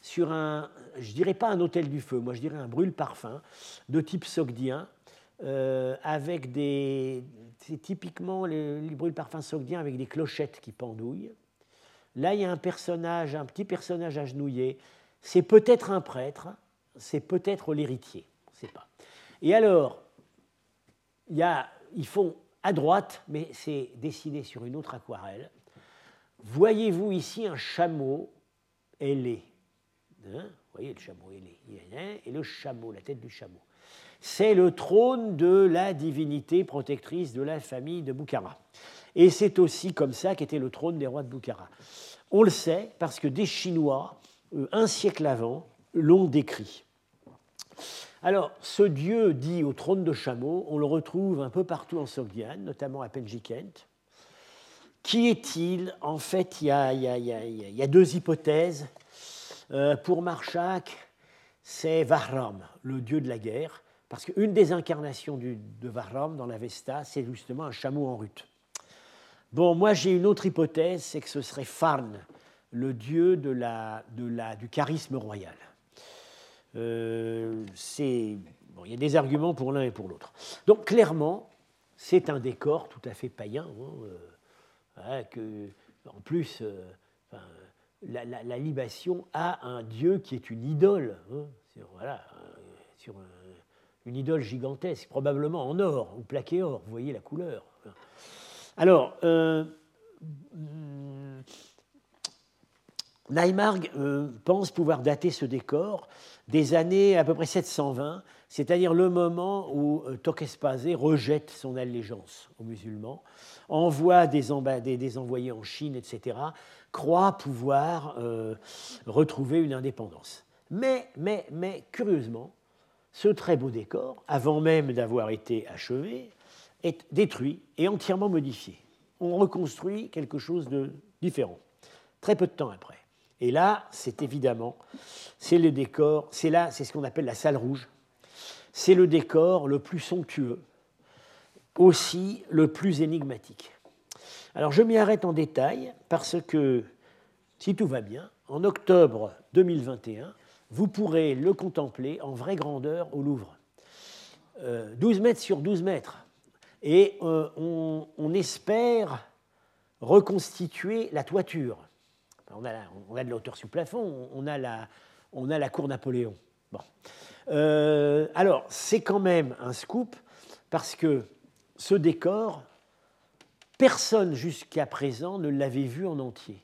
sur un, je dirais pas un hôtel du feu, moi je dirais un brûle-parfum de type sogdien, euh, avec des. C'est typiquement les, les brûle-parfums sogdiens avec des clochettes qui pendouillent. Là, il y a un personnage, un petit personnage agenouillé. C'est peut-être un prêtre, c'est peut-être l'héritier, on ne sait pas. Et alors, y a, ils font à droite, mais c'est dessiné sur une autre aquarelle. Voyez-vous ici un chameau ailé hein? Vous voyez le chameau ailé Et le chameau, la tête du chameau. C'est le trône de la divinité protectrice de la famille de Boukhara. Et c'est aussi comme ça qu'était le trône des rois de Boukhara. On le sait parce que des Chinois, euh, un siècle avant, l'ont décrit. Alors, ce dieu dit au trône de chameau, on le retrouve un peu partout en Sogdiane, notamment à Penjikent. Qui est-il? En fait, il y, a, deux hypothèses. Euh, pour Marchak, c'est Vahram, le dieu de la guerre, parce qu'une des incarnations de Varram dans la Vesta, c'est justement un chameau en rute. Bon, moi j'ai une autre hypothèse, c'est que ce serait Farn, le dieu du charisme royal. Euh, il y a des arguments pour l'un et pour l'autre. Donc clairement, c'est un décor tout à fait païen. Hein, euh, que, en plus, euh, la, libation a un dieu qui est une idole. Hein, voilà, une idole gigantesque, probablement en or ou plaqué or. Vous voyez la couleur. Alors, euh, euh, pense pouvoir dater ce décor des années à peu près 720, c'est-à-dire le moment où euh, rejette son allégeance aux musulmans, envoie des, des, envoyés en Chine, etc., croit pouvoir euh, retrouver une indépendance. Mais, mais, mais, curieusement, ce très beau décor, avant même d'avoir été achevé, est détruit et entièrement modifié. On reconstruit quelque chose de différent, très peu de temps après. Et là, c'est évidemment, c'est le décor, c'est là, c'est ce qu'on appelle la salle rouge. C'est le décor le plus somptueux, aussi le plus énigmatique. Alors je m'y arrête en détail parce que, si tout va bien, en octobre 2021, vous pourrez le contempler en vraie grandeur au Louvre. 12 euh, mètres sur 12 mètres. Et euh, on, espère reconstituer la toiture. On a, de la hauteur sous plafond, on a la, on a la cour Napoléon. Bon. Euh, alors, c'est quand même un scoop parce que ce décor, personne jusqu'à présent ne l'avait vu en entier.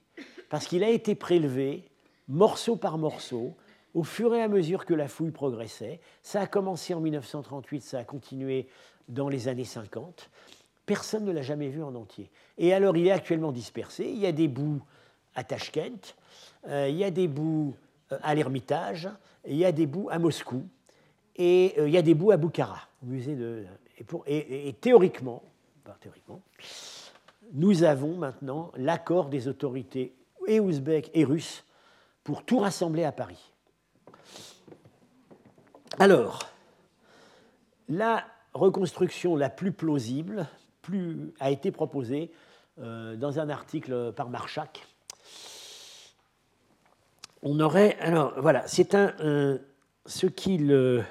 Parce qu'il a été prélevé morceau par morceau au fur et à mesure que la fouille progressait. Ça a commencé en 1938, ça a continué dans les années 50. Personne ne l'a jamais vu en entier. Et alors, il est actuellement dispersé. Il y a des bouts à Tashkent, euh, il y a des bouts euh, à l'Ermitage, il y a des bouts à Moscou, et euh, il y a des bouts à Bukhara, au musée de. Et, théoriquement, théoriquement, nous avons maintenant l'accord des autorités et ouzbèques et russes pour tout rassembler à Paris. Alors, la reconstruction la plus plausible a été proposée euh, dans un article par Marchak. On aurait. Alors, voilà, c'est un, ce qu'il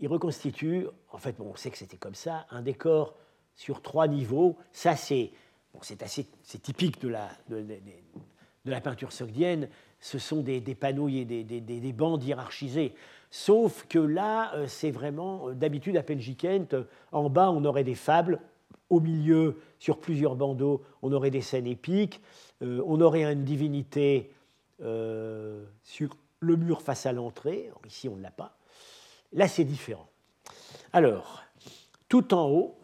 il reconstitue, en fait, on sait que c'était comme ça, un décor sur trois niveaux. Ça, c'est bon, assez typique de la, de, de la peinture sogdienne ce sont des, panneaux, des, des, bandes hiérarchisées. Sauf que là, euh, c'est vraiment, euh, d'habitude, à Penjikent, euh, en bas, on aurait des fables. Au milieu, sur plusieurs bandeaux, on aurait des scènes épiques. on aurait une divinité sur le mur face à l'entrée. Ici, on ne l'a pas. Là, c'est différent. Alors, tout en haut,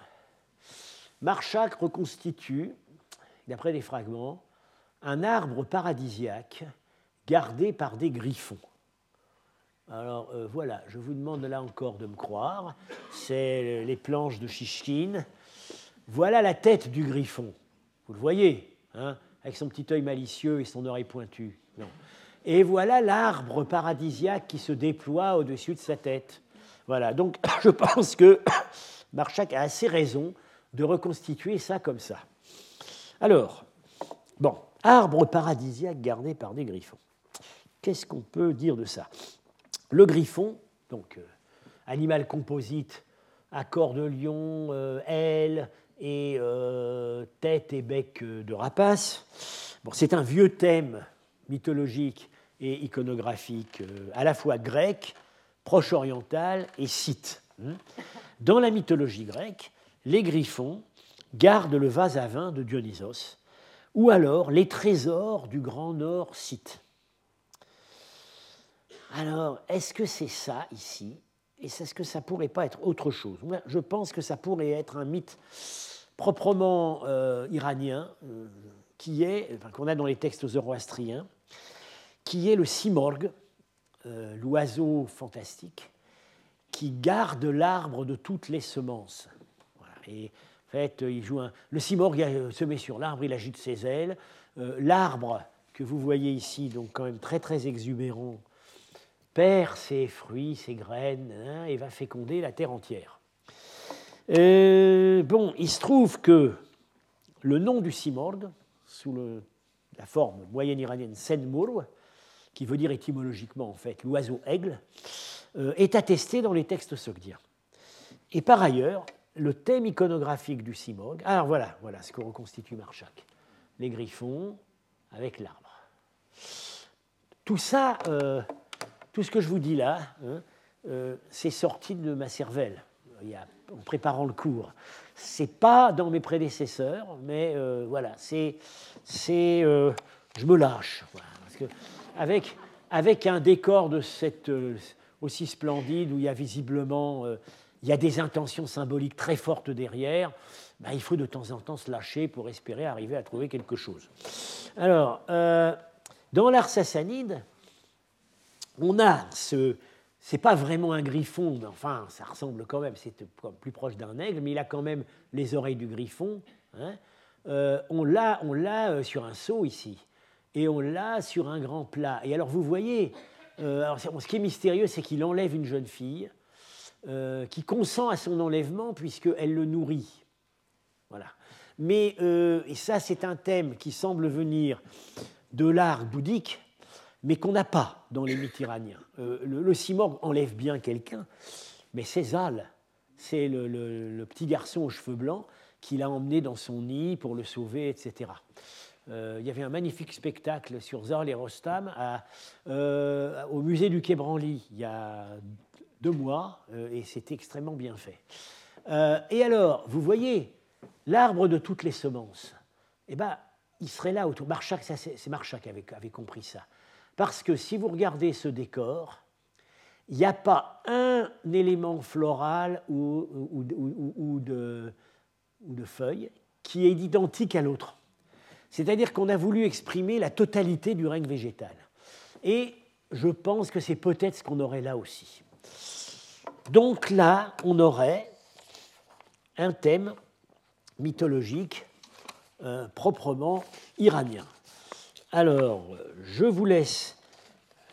Marchak reconstitue, d'après des fragments, un arbre paradisiaque gardé par des griffons. Alors euh, voilà, je vous demande là encore de me croire. C'est les planches de Chichkin. Voilà la tête du griffon. Vous le voyez, hein, avec son petit œil malicieux et son oreille pointue. Et voilà l'arbre paradisiaque qui se déploie au-dessus de sa tête. Voilà, donc je pense que Marchak a assez raison de reconstituer ça comme ça. Alors, bon, arbre paradisiaque gardé par des griffons. Qu'est-ce qu'on peut dire de ça? Le griffon, donc euh, animal composite à corps de lion, euh, aile et euh, tête et bec de rapace. Bon, c'est un vieux thème mythologique et iconographique à la fois grec, proche oriental et scythe. Hein. Dans la mythologie grecque, les griffons gardent le vase à vin de Dionysos, ou alors les trésors du grand nord scythe. Alors, est-ce que c'est ça ici? Et est-ce que ça pourrait pas être autre chose Je pense que ça pourrait être un mythe proprement euh, iranien, euh, qui est, qu'on a dans les textes zoroastriens, qui est le simorgue, euh, l'oiseau fantastique, qui garde l'arbre de toutes les semences. Et en fait, il joue le simorgue se met sur l'arbre, il agite ses ailes. l'arbre que vous voyez ici, donc quand même très très exubérant, perd ses fruits, ses graines, hein, et va féconder la terre entière. bon, il se trouve que le nom du Simorg, sous la forme moyenne iranienne Senmur, qui veut dire étymologiquement en fait l'oiseau aigle, euh, est attesté dans les textes sogdiens. Et par ailleurs, le thème iconographique du Simorg, alors voilà, voilà ce que reconstitue Marchak, les griffons avec l'arbre. Tout ça, euh, tout ce que je vous dis là, hein, euh, c'est sorti de ma cervelle en préparant le cours. C'est pas dans mes prédécesseurs, mais euh, voilà, c'est, c'est, je me lâche, parce que avec, avec un décor de cette aussi splendide où il y a visiblement il y a des intentions symboliques très fortes derrière, ben, il faut de temps en temps se lâcher pour espérer arriver à trouver quelque chose. Alors, dans l'art sassanide, on a ce. C'est pas vraiment un griffon, mais enfin, ça ressemble quand même, c'est plus proche d'un aigle, mais il a quand même les oreilles du griffon. Hein. Euh, on l'a euh, sur un seau ici, et on l'a sur un grand plat. Et alors, vous voyez, euh, ce qui est mystérieux, c'est qu'il enlève une jeune fille qui consent à son enlèvement puisqu'elle le nourrit. Voilà. Mais, et ça, c'est un thème qui semble venir de l'art bouddhique, mais qu'on n'a pas dans les mythes iraniens. Euh, le, le, enlève bien quelqu'un, mais c'est c'est le, petit garçon aux cheveux blancs qui l'a emmené dans son nid pour le sauver, etc. Euh, il y avait un magnifique spectacle sur Zal et Rostam euh, au musée du Quai Branly il y a deux mois, et c'était extrêmement bien fait. et alors, vous voyez, l'arbre de toutes les semences, eh ben, il serait là autour. C'est Marchak qui avait, compris ça. Parce que si vous regardez ce décor, il n'y a pas un élément floral ou, de, de feuilles qui est identique à l'autre. C'est-à-dire qu'on a voulu exprimer la totalité du règne végétal. Et je pense que c'est peut-être ce qu'on aurait là aussi. Donc là, on aurait un thème mythologique euh, proprement iranien. Alors, je vous laisse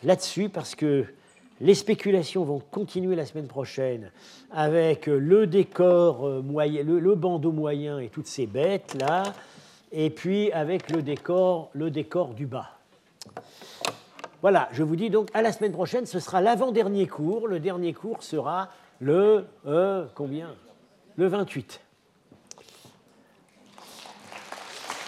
là-dessus parce que les spéculations vont continuer la semaine prochaine avec le décor euh, moyen, le, bandeau moyen et toutes ces bêtes là, et puis avec le décor, du bas. Voilà, je vous dis donc à la semaine prochaine, ce sera l'avant-dernier cours. Le dernier cours sera le euh, combien? Le 28.